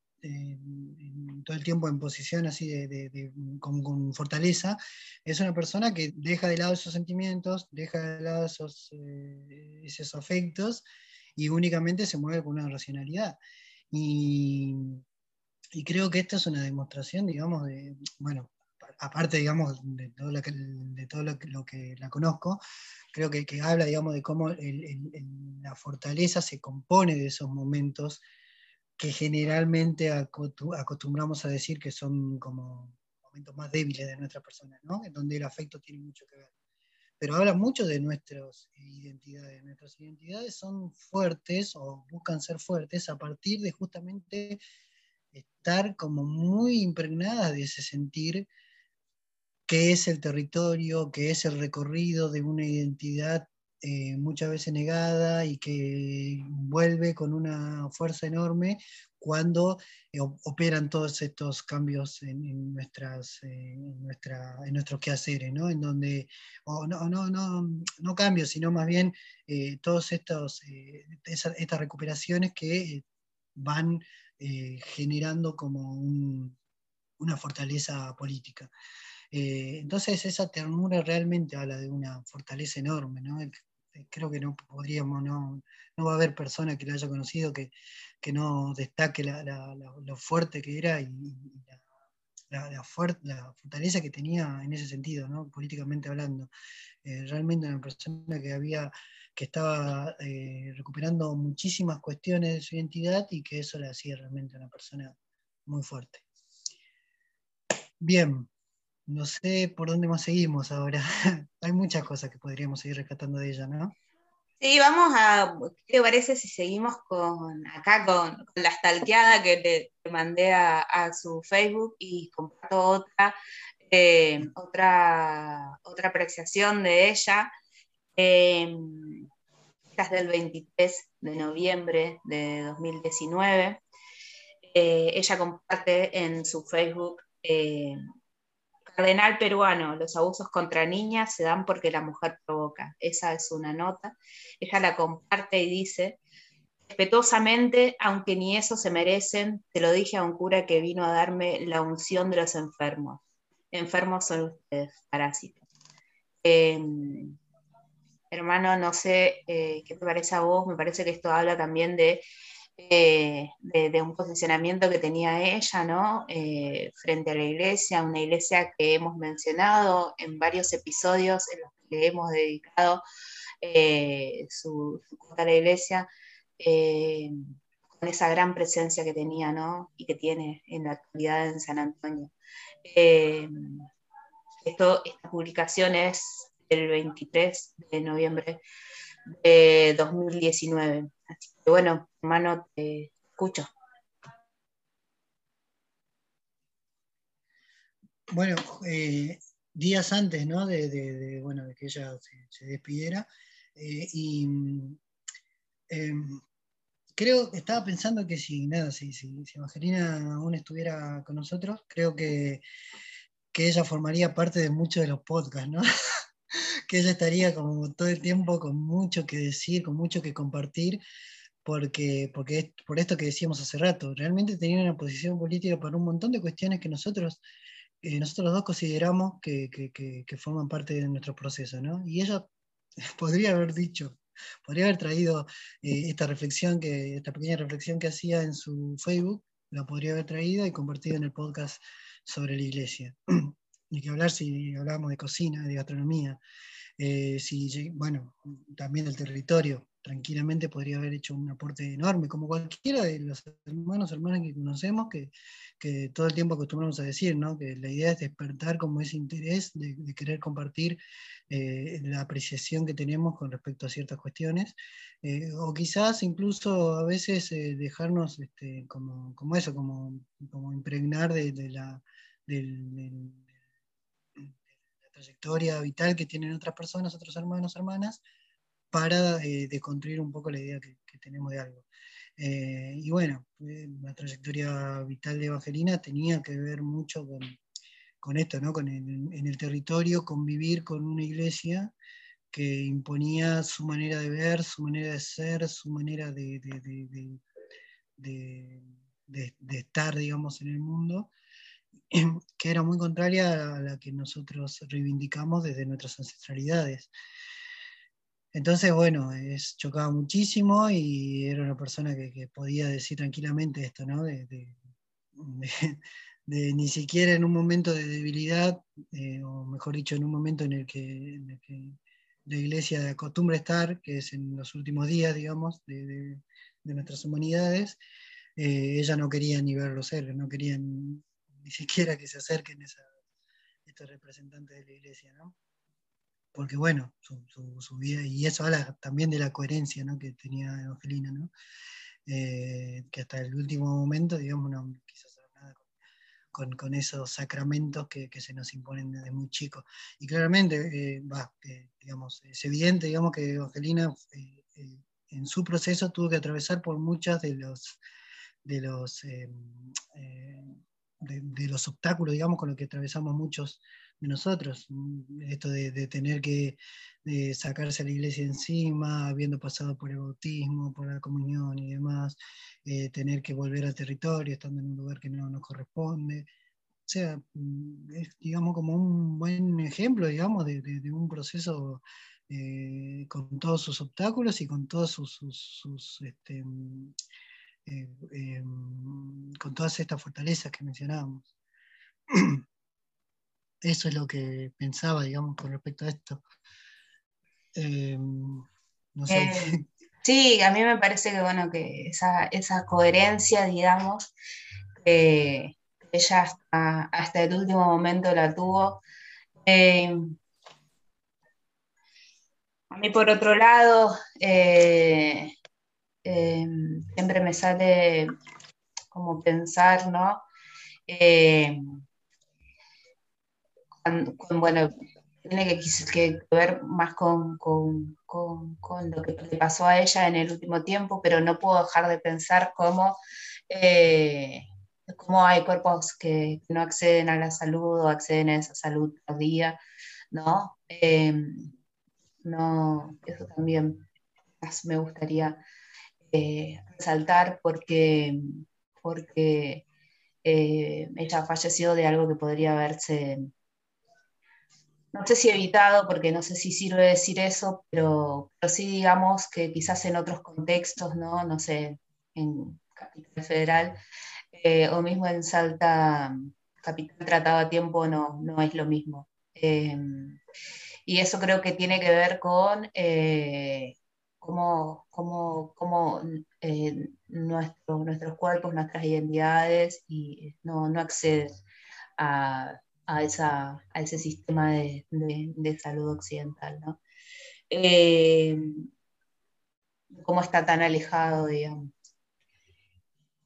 todo el tiempo en posición así de, con, fortaleza, es una persona que deja de lado esos sentimientos, deja de lado esos, eh, esos afectos y únicamente se mueve con una racionalidad. Y, y, creo que esta es una demostración, digamos, de, bueno, aparte, digamos, de todo lo que, de todo lo que, la conozco, creo que, que, habla, digamos, de cómo la fortaleza se compone de esos momentos que generalmente acostumbramos a decir que son como momentos más débiles de nuestra persona, ¿no? En donde el afecto tiene mucho que ver. Pero habla mucho de nuestras identidades. Nuestras identidades son fuertes o buscan ser fuertes a partir de justamente estar como muy impregnadas de ese sentir que es el territorio, que es el recorrido de una identidad eh, muchas veces negada y que vuelve con una fuerza enorme cuando eh, operan todos estos cambios en, nuestras, eh, nuestra, en nuestros quehaceres, ¿no? En donde, no, no, no, no cambios, sino más bien todas estas recuperaciones que van generando como una fortaleza política. entonces esa ternura realmente habla de una fortaleza enorme, ¿no? Este, creo que no podríamos, no, no va a haber persona que la haya conocido que, que no destaque lo fuerte que era y, la, la, fortaleza que tenía en ese sentido, ¿no? políticamente hablando. Eh, realmente una persona que había que estaba eh, recuperando muchísimas cuestiones de su identidad y que eso le hacía realmente una persona muy fuerte. Bien, no sé por dónde más seguimos ahora. Hay muchas cosas que podríamos seguir rescatando de ella, ¿no? Sí, vamos a, ¿qué te parece si seguimos con acá con, la stalkeada que le, mandé a, su Facebook y comparto otra, eh, otra, otra apreciación de ella? Eh, esta es del 23 de noviembre de 2019. Eh, ella comparte en su Facebook Cardenal peruano, los abusos contra niñas se dan porque la mujer provoca. Esa es una nota. Ella la comparte y dice, respetuosamente, aunque ni eso se merecen, te lo dije a un cura que vino a darme la unción de los enfermos. Enfermos son ustedes, parásitos. Em, hermano, no sé eh, qué te parece a vos, me parece que esto habla también de eh, de, un posicionamiento que tenía ella, ¿no? Eh, frente a la iglesia, una iglesia que hemos mencionado en varios episodios en los que le hemos dedicado eh, su, su a la iglesia, con esa gran presencia que tenía, ¿no? Y que tiene en la actualidad en San Antonio. esto, esta publicación es el 23 de noviembre de 2019. Así bueno, hermano, te escucho. Bueno, eh, días antes ¿no? de, bueno, de que ella se, despidiera, eh, y em, creo, estaba pensando que si nada, si, si, Evangelina aún estuviera con nosotros, creo que, que ella formaría parte de muchos de los podcasts, ¿no? que ella estaría como todo el tiempo con mucho que decir, con mucho que compartir, porque, porque por esto que decíamos hace rato, realmente tenía una posición política para un montón de cuestiones que nosotros, eh, nosotros dos consideramos que, que, forman parte de nuestro proceso, ¿no? Y ella podría haber dicho, podría haber traído eh, esta reflexión, que, esta pequeña reflexión que hacía en su Facebook, la podría haber traído y compartido en el podcast sobre la iglesia. Ni que hablar si hablábamos de cocina, de gastronomía, eh, si, bueno, también del territorio, tranquilamente podría haber hecho un aporte enorme, como cualquiera de los hermanos, hermanas que conocemos, que, que todo el tiempo acostumbramos a decir, ¿no? que la idea es despertar como ese interés de, querer compartir eh, la apreciación que tenemos con respecto a ciertas cuestiones, eh, o quizás incluso a veces dejarnos este, como, como, eso, como, como impregnar de, la... Del, trayectoria vital que tienen otras personas, otros hermanos, hermanas, para eh, deconstruir un poco la idea que, tenemos de algo. Eh, y bueno, eh, la trayectoria vital de Evangelina tenía que ver mucho con, esto, ¿no? con en el territorio, convivir con una iglesia que imponía su manera de ver, su manera de ser, su manera de, de estar, digamos, en el mundo, que era muy contraria a la que nosotros reivindicamos desde nuestras ancestralidades. Entonces, bueno, chocaba muchísimo y era una persona que, podía decir tranquilamente esto, ¿no? De, ni siquiera en un momento de debilidad, eh, o mejor dicho, en un momento en el que, la iglesia acostumbra estar, que es en los últimos días, digamos, de, nuestras humanidades, eh, ella no quería ni verlo ser, no quería ni siquiera que se acerquen estos representantes de la iglesia, ¿no? Porque bueno, su, vida, y eso habla también de la coherencia ¿no? que tenía Evangelina, ¿no? Eh, que hasta el último momento, digamos, no quiso hacer nada con, esos sacramentos que, se nos imponen desde muy chicos. Y claramente, eh, eh, digamos, es evidente, digamos, que Evangelina en su proceso tuvo que atravesar por muchas de los de los de, los obstáculos, digamos, con los que atravesamos muchos nosotros. Esto de, tener que sacarse a la iglesia encima, habiendo pasado por el bautismo, por la comunión y demás, eh, tener que volver al territorio, estando en un lugar que no nos corresponde. O sea, mm, es, digamos, como un buen ejemplo, digamos, de, un proceso eh, con todos sus obstáculos y con todos sus, este, eh, em, con todas estas fortalezas que mencionábamos. Eso es lo que pensaba, digamos, con respecto a esto. Em, eh, sí, a mí me parece que, bueno, que esa, coherencia, digamos, que ella hasta, el último momento la tuvo. Eh, a mí, por otro lado, eh, siempre me sale como pensar, ¿no? Bueno, tiene que, ver más con, lo que le pasó a ella en el último tiempo, pero no puedo dejar de pensar cómo, eh, cómo hay cuerpos que, no acceden a la salud o acceden a esa salud tardía, ¿no? Em, no eso también me gustaría eh, resaltar porque, porque eh, ella ha fallecido de algo que podría haberse no sé si evitado, porque no sé si sirve decir eso, pero, pero sí digamos que quizás en otros contextos, ¿no? No sé, en Capital Federal eh, o mismo en Salta, Capital tratado a tiempo no, no es lo mismo. Em, y eso creo que tiene que ver con eh, cómo, eh, nuestros cuerpos, nuestras identidades y no, no acceden a a, esa, a ese sistema de, salud occidental, ¿no? Eh, cómo está tan alejado, digamos.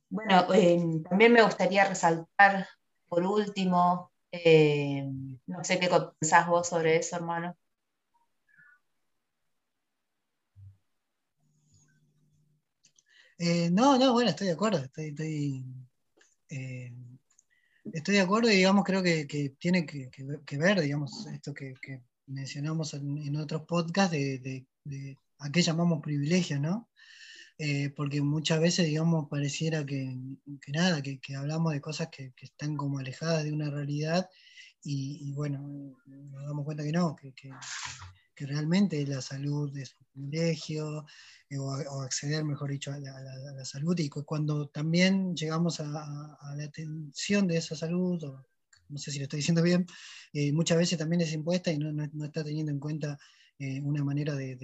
Bueno, eh, también me gustaría resaltar, por último, eh, no sé qué pensás vos sobre eso, hermano. no, no, bueno, estoy de acuerdo, estoy de acuerdo y digamos creo que, tiene que, ver, digamos, esto que, mencionamos en, otros podcasts de, a qué llamamos privilegio, ¿no? Eh, porque muchas veces, digamos, pareciera que, nada, que, hablamos de cosas que, están como alejadas de una realidad y, bueno, nos damos cuenta que no, que, realmente la salud es un privilegio, eh, o, acceder, mejor dicho, a la, salud. Y cuando también llegamos a, la atención de esa salud, no sé si lo estoy diciendo bien, eh, muchas veces también es impuesta y no, está teniendo en cuenta eh, una manera de,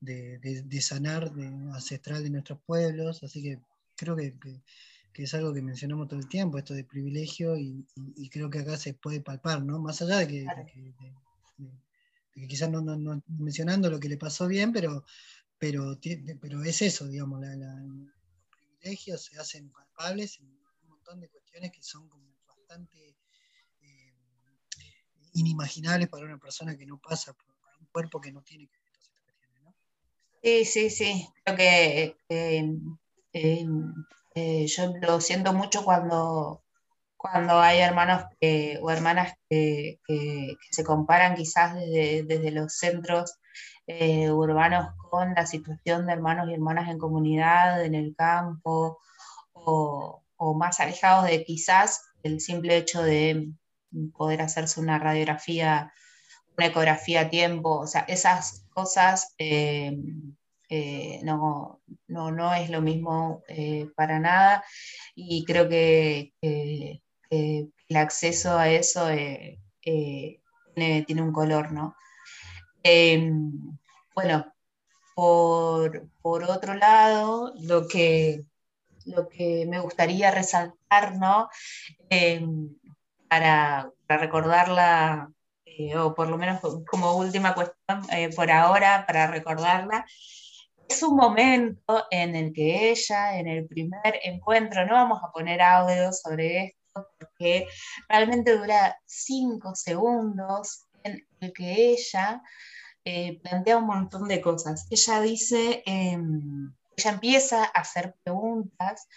de, sanar ancestral de nuestros pueblos. Así que creo que, es algo que mencionamos todo el tiempo, esto de privilegio, y, creo que acá se puede palpar, ¿no? Más allá de que, quizás no, no, mencionando lo que le pasó bien, pero pero, pero es eso, digamos, los privilegios se hacen palpables en un montón de cuestiones que son como bastante eh, inimaginables para una persona que no pasa por, un cuerpo que no tiene que estas cuestiones, ¿no? Sí, sí, sí, creo que eh, eh, yo lo siento mucho cuando cuando hay hermanos o hermanas que, se comparan quizás desde los centros eh, urbanos con la situación de hermanos y hermanas en comunidad, en el campo, o, más alejados de quizás el simple hecho de poder hacerse una radiografía, una ecografía a tiempo, o sea, esas cosas eh, eh, no, no, es lo mismo para nada. Y creo que, el acceso a eso tiene, tiene, un color, ¿no? Em, bueno, por, otro lado, lo que, lo que me gustaría resaltar, ¿no? Em, para, recordarla, eh, o por lo menos como última cuestión eh, por ahora, para recordarla, es un momento en el que ella, en el primer encuentro, no vamos a poner audio sobre esto, porque realmente dura cinco segundos en el que ella eh, plantea un montón de cosas. Ella dice, em, ella empieza a hacer preguntas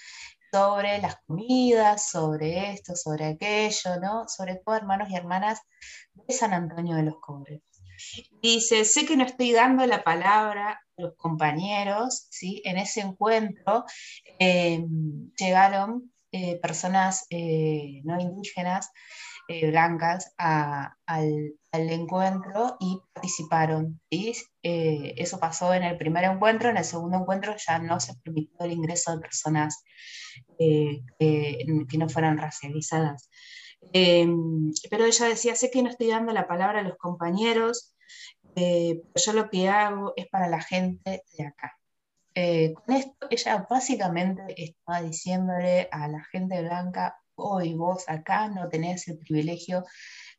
sobre las comidas, sobre esto, sobre aquello, ¿no? Sobre todo hermanos y hermanas de San Antonio de los Cobres. Dice, sé que no estoy dando la palabra a los compañeros, ¿sí? En ese encuentro em, llegaron eh, personas eh, no indígenas eh, blancas al, encuentro y participaron. y eso pasó en el primer encuentro, en el segundo encuentro ya no se permitió el ingreso de personas que no fueran racializadas. Pero ella decía, sé que no estoy dando la palabra a los compañeros, pero yo lo que hago es para la gente de acá. Con esto ella básicamente estaba diciéndole a la gente blanca, hoy vos acá no tenés el privilegio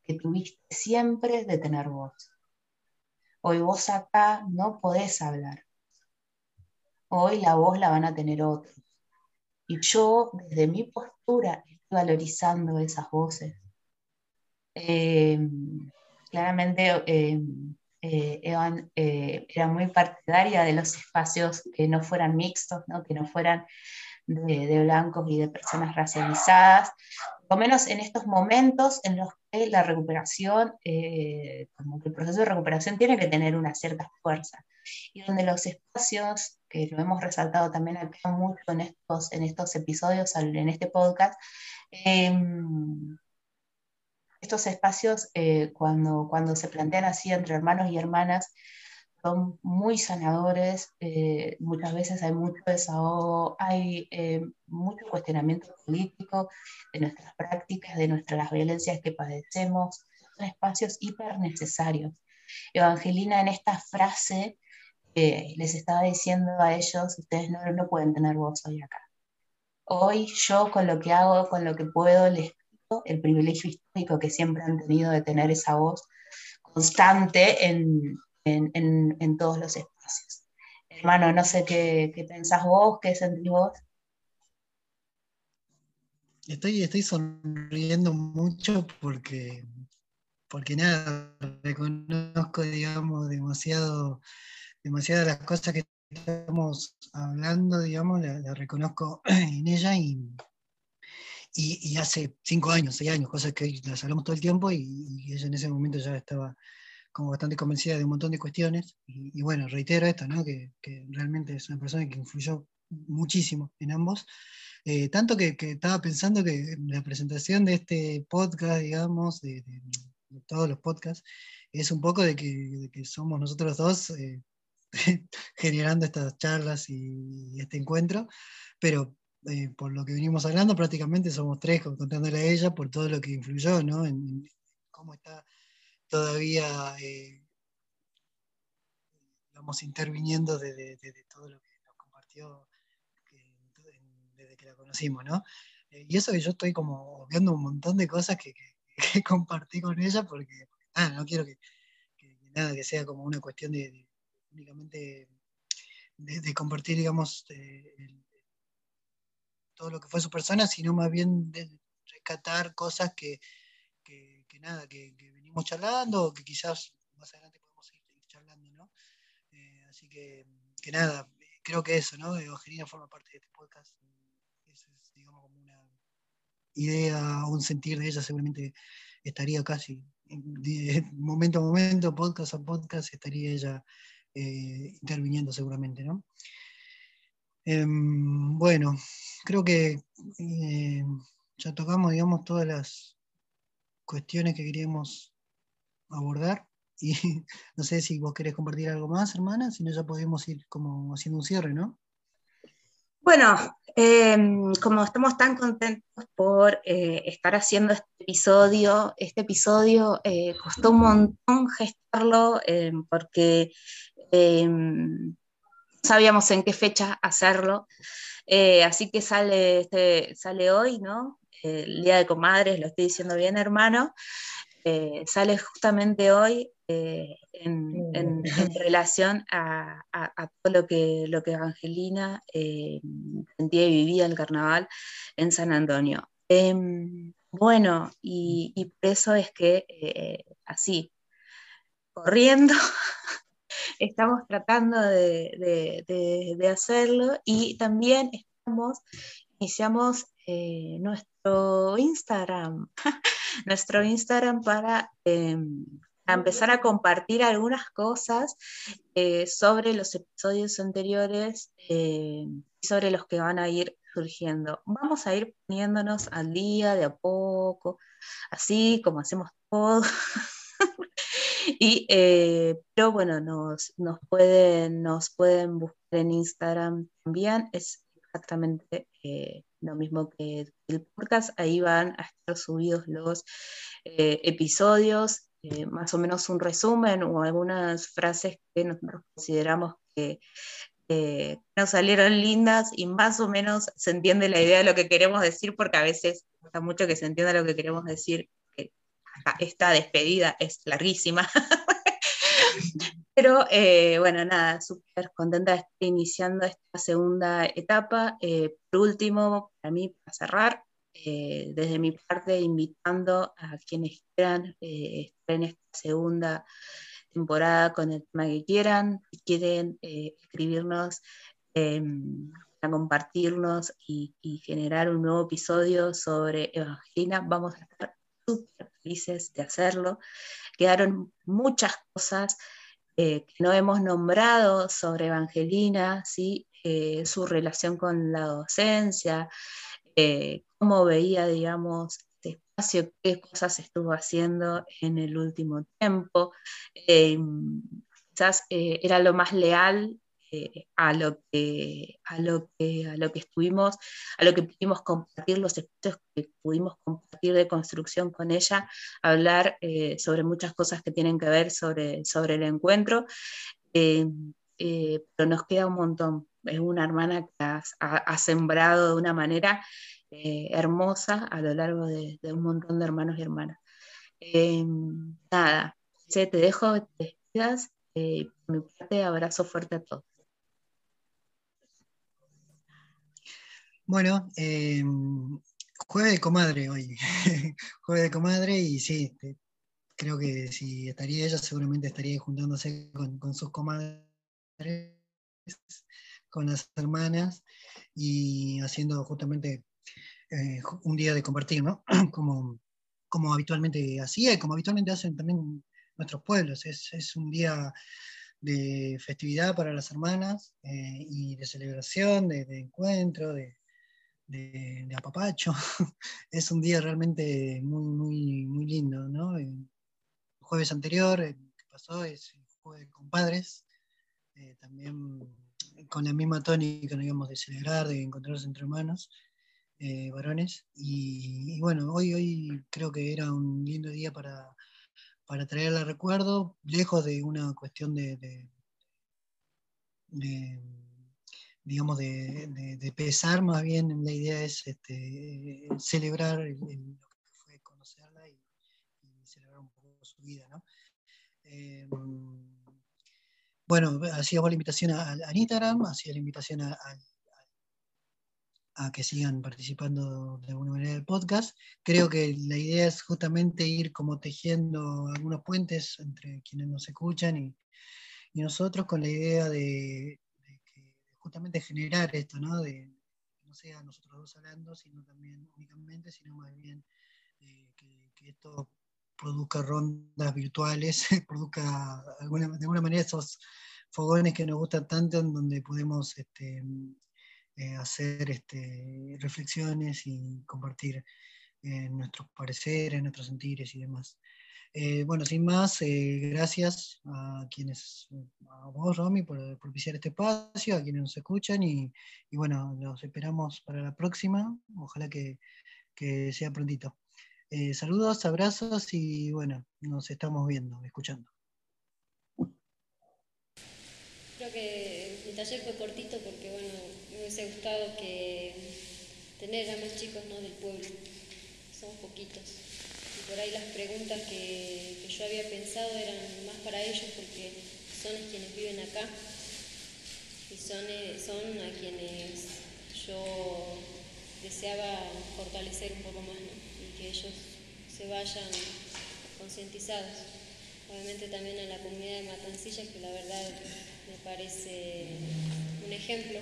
que tuviste siempre de tener voz. Hoy vos acá no podés hablar. Hoy la voz la van a tener otros. Y yo, desde mi postura, estoy valorizando esas voces. Eh, claramente, eh, eh, era muy partidaria de los espacios que no fueran mixtos, ¿no? que no fueran de, blancos y de personas racializadas, por lo menos en estos momentos en los que la recuperación, como que el proceso de recuperación tiene que tener una cierta fuerza, y donde los espacios que lo hemos resaltado también acá mucho en estos, en estos episodios, en este podcast, em, estos espacios eh, cuando, cuando se plantean así entre hermanos y hermanas son muy sanadores, eh, muchas veces hay mucho desahogo, hay eh, mucho cuestionamiento político de nuestras prácticas, de nuestras violencias que padecemos, son espacios hiper necesarios. Evangelina en esta frase les estaba diciendo a ellos, ustedes no, no pueden tener voz hoy acá. Hoy yo con lo que hago, con lo que puedo, les el privilegio histórico que siempre han tenido de tener esa voz constante en, en, en, todos los espacios. Hermano, no sé qué, qué pensás vos, qué sentís vos. Estoy, estoy sonriendo mucho porque, porque nada, reconozco, digamos, demasiado demasiadas de las cosas que estamos hablando, digamos, las reconozco en ella y, y, hace cinco años, seis años, cosas que las hablamos todo el tiempo y, ella en ese momento ya estaba como bastante convencida de un montón de cuestiones. Y, bueno, reitero esto, ¿no? que, que, realmente es una persona que influyó muchísimo en ambos. Eh, tanto que, que, estaba pensando que la presentación de este podcast, digamos, de, todos los podcasts, es un poco de que, de que somos nosotros dos eh, generando estas charlas y este encuentro, pero eh, por lo que venimos hablando, prácticamente somos tres contándole a ella por todo lo que influyó, ¿no? En, cómo está todavía, eh, digamos, interviniendo desde, todo lo que nos compartió desde que la conocimos, ¿no? Eh, y eso que yo estoy como viendo un montón de cosas que, compartí con ella porque, no quiero que, nada, que sea como una cuestión de únicamente de, compartir, digamos, eh, todo lo que fue su persona, sino más bien de rescatar cosas que, nada, que, venimos charlando o que quizás más adelante podemos seguir charlando, ¿no? Eh, así que, nada, creo que eso, ¿no? Evangelina forma parte de este podcast. es, digamos, como una idea, un sentir de ella, seguramente estaría casi momento a momento, podcast a podcast, estaría ella eh, interviniendo seguramente, ¿no? Em, bueno, creo que eh, ya tocamos, digamos, todas las cuestiones que queríamos abordar y no sé si vos querés compartir algo más, hermana, si no ya podemos ir como haciendo un cierre, ¿no? Bueno, em, como estamos tan contentos por eh, estar haciendo este episodio, este episodio costó un montón gestarlo em, porque sabíamos en qué fecha hacerlo, eh, así que sale, este, sale hoy, ¿no? El Día de Comadres, lo estoy diciendo bien, hermano. Eh, sale justamente hoy eh, en, relación a, todo lo que, lo que Evangelina sentía y vivía el carnaval en San Antonio. Em, bueno, y, y, por eso es que así, corriendo, estamos tratando de, hacerlo y también estamos, iniciamos eh, nuestro Instagram, nuestro Instagram para em, empezar a compartir algunas cosas eh, sobre los episodios anteriores em, y sobre los que van a ir surgiendo. Vamos a ir poniéndonos al día de a poco, así como hacemos todo. Y, eh, pero bueno, nos, nos, pueden, nos pueden buscar en Instagram también, es exactamente eh, lo mismo que el podcast, ahí van a estar subidos los eh, episodios, más o menos un resumen o algunas frases que nosotros consideramos que, nos salieron lindas y más o menos se entiende la idea de lo que queremos decir, porque a veces gusta mucho que se entienda lo que queremos decir. Esta despedida es larguísima. Pero eh, bueno, nada, súper contenta de estar iniciando esta segunda etapa. Eh, por último, para mí, para cerrar, desde mi parte, invitando a quienes quieran estar en esta segunda temporada con el tema que quieran, si quieren eh, escribirnos em, para compartirnos y, generar un nuevo episodio sobre Evangelina, vamos a estar súper felices de hacerlo. Quedaron muchas cosas eh, que no hemos nombrado sobre Evangelina, ¿sí? Eh, su relación con la docencia, cómo veía, digamos, qué cosas estuvo haciendo en el último tiempo. Eh, quizás eh, era lo más leal eh, a, lo que, a, lo que, a lo que estuvimos, a lo que pudimos compartir, los espacios que pudimos compartir de construcción con ella, hablar sobre muchas cosas que tienen que ver sobre, sobre el encuentro. pero nos queda un montón. Es una hermana que ha sembrado de una manera eh, hermosa a lo largo de, un montón de hermanos y hermanas. Eh, nada, te dejo, te despidas. Eh, por mi parte, abrazo fuerte a todos. Bueno, jueves de comadre hoy. jueves de comadre y sí, creo que si estaría ella, seguramente estaría juntándose con, sus comadres, con las hermanas y haciendo justamente eh, un día de compartir, ¿no? como, como habitualmente hacía y como habitualmente hacen también nuestros pueblos. Es, un día de festividad para las hermanas eh, y de celebración, de, encuentro, de, apapacho. es un día realmente muy, muy, muy lindo, ¿no? El jueves anterior, el que pasó, es jueves de compadres, eh, también con la misma tónica, digamos, de celebrar, de encontrarse entre hermanos. Eh, varones. Y, bueno, hoy, hoy creo que era un lindo día para, para traerle recuerdo, lejos de una cuestión de, digamos, de, pesar, más bien la idea es este, celebrar lo que fue conocerla y, celebrar un poco su vida. ¿no? Eh, bueno, hacía la invitación a, Instagram, hacía la invitación al a que sigan participando de alguna manera del podcast. Creo que la idea es justamente ir como tejiendo algunos puentes entre quienes nos escuchan y, nosotros con la idea de, justamente generar esto, ¿no? De no sea nosotros dos hablando, sino también únicamente, sino más bien eh, que, esto produzca rondas virtuales, produzca de alguna manera esos fogones que nos gustan tanto, en donde podemos este, eh, hacer este, reflexiones y compartir eh, nuestros pareceres, nuestros sentires y demás. Eh, bueno, sin más, gracias a quienes, a vos, Romy, por propiciar este espacio, a quienes nos escuchan y, bueno, los esperamos para la próxima. Ojalá que, que sea prontito. saludos, abrazos y bueno, nos estamos viendo, escuchando. Creo que mi taller fue cortito porque bueno, hubiese gustado que tener a más chicos ¿no? del pueblo. Somos poquitos. Por ahí las preguntas que, yo había pensado eran más para ellos porque son quienes viven acá y son, eh, son a quienes yo deseaba fortalecer un poco más y que ellos se vayan concientizados. Obviamente también a la comunidad de Matancillas, que la verdad me parece un ejemplo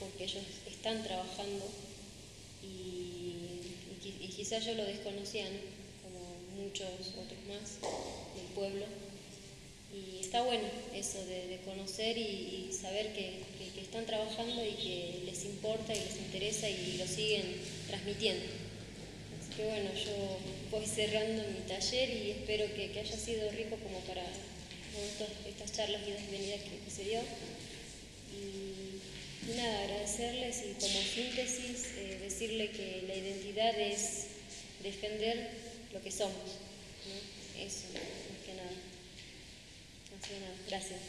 porque ellos están trabajando y, quizás yo lo desconocía, muchos otros más del pueblo. Y está bueno eso de, conocer y, saber que, están trabajando y que les importa y les interesa y lo siguen transmitiendo. Así que bueno, yo voy cerrando mi taller y espero que, haya sido rico como para estas charlas y las que, que se dio nada, agradecerles y como síntesis eh, decirle que la identidad es defender lo que somos. ¿no? Eso, más que nada. Así que nada, gracias.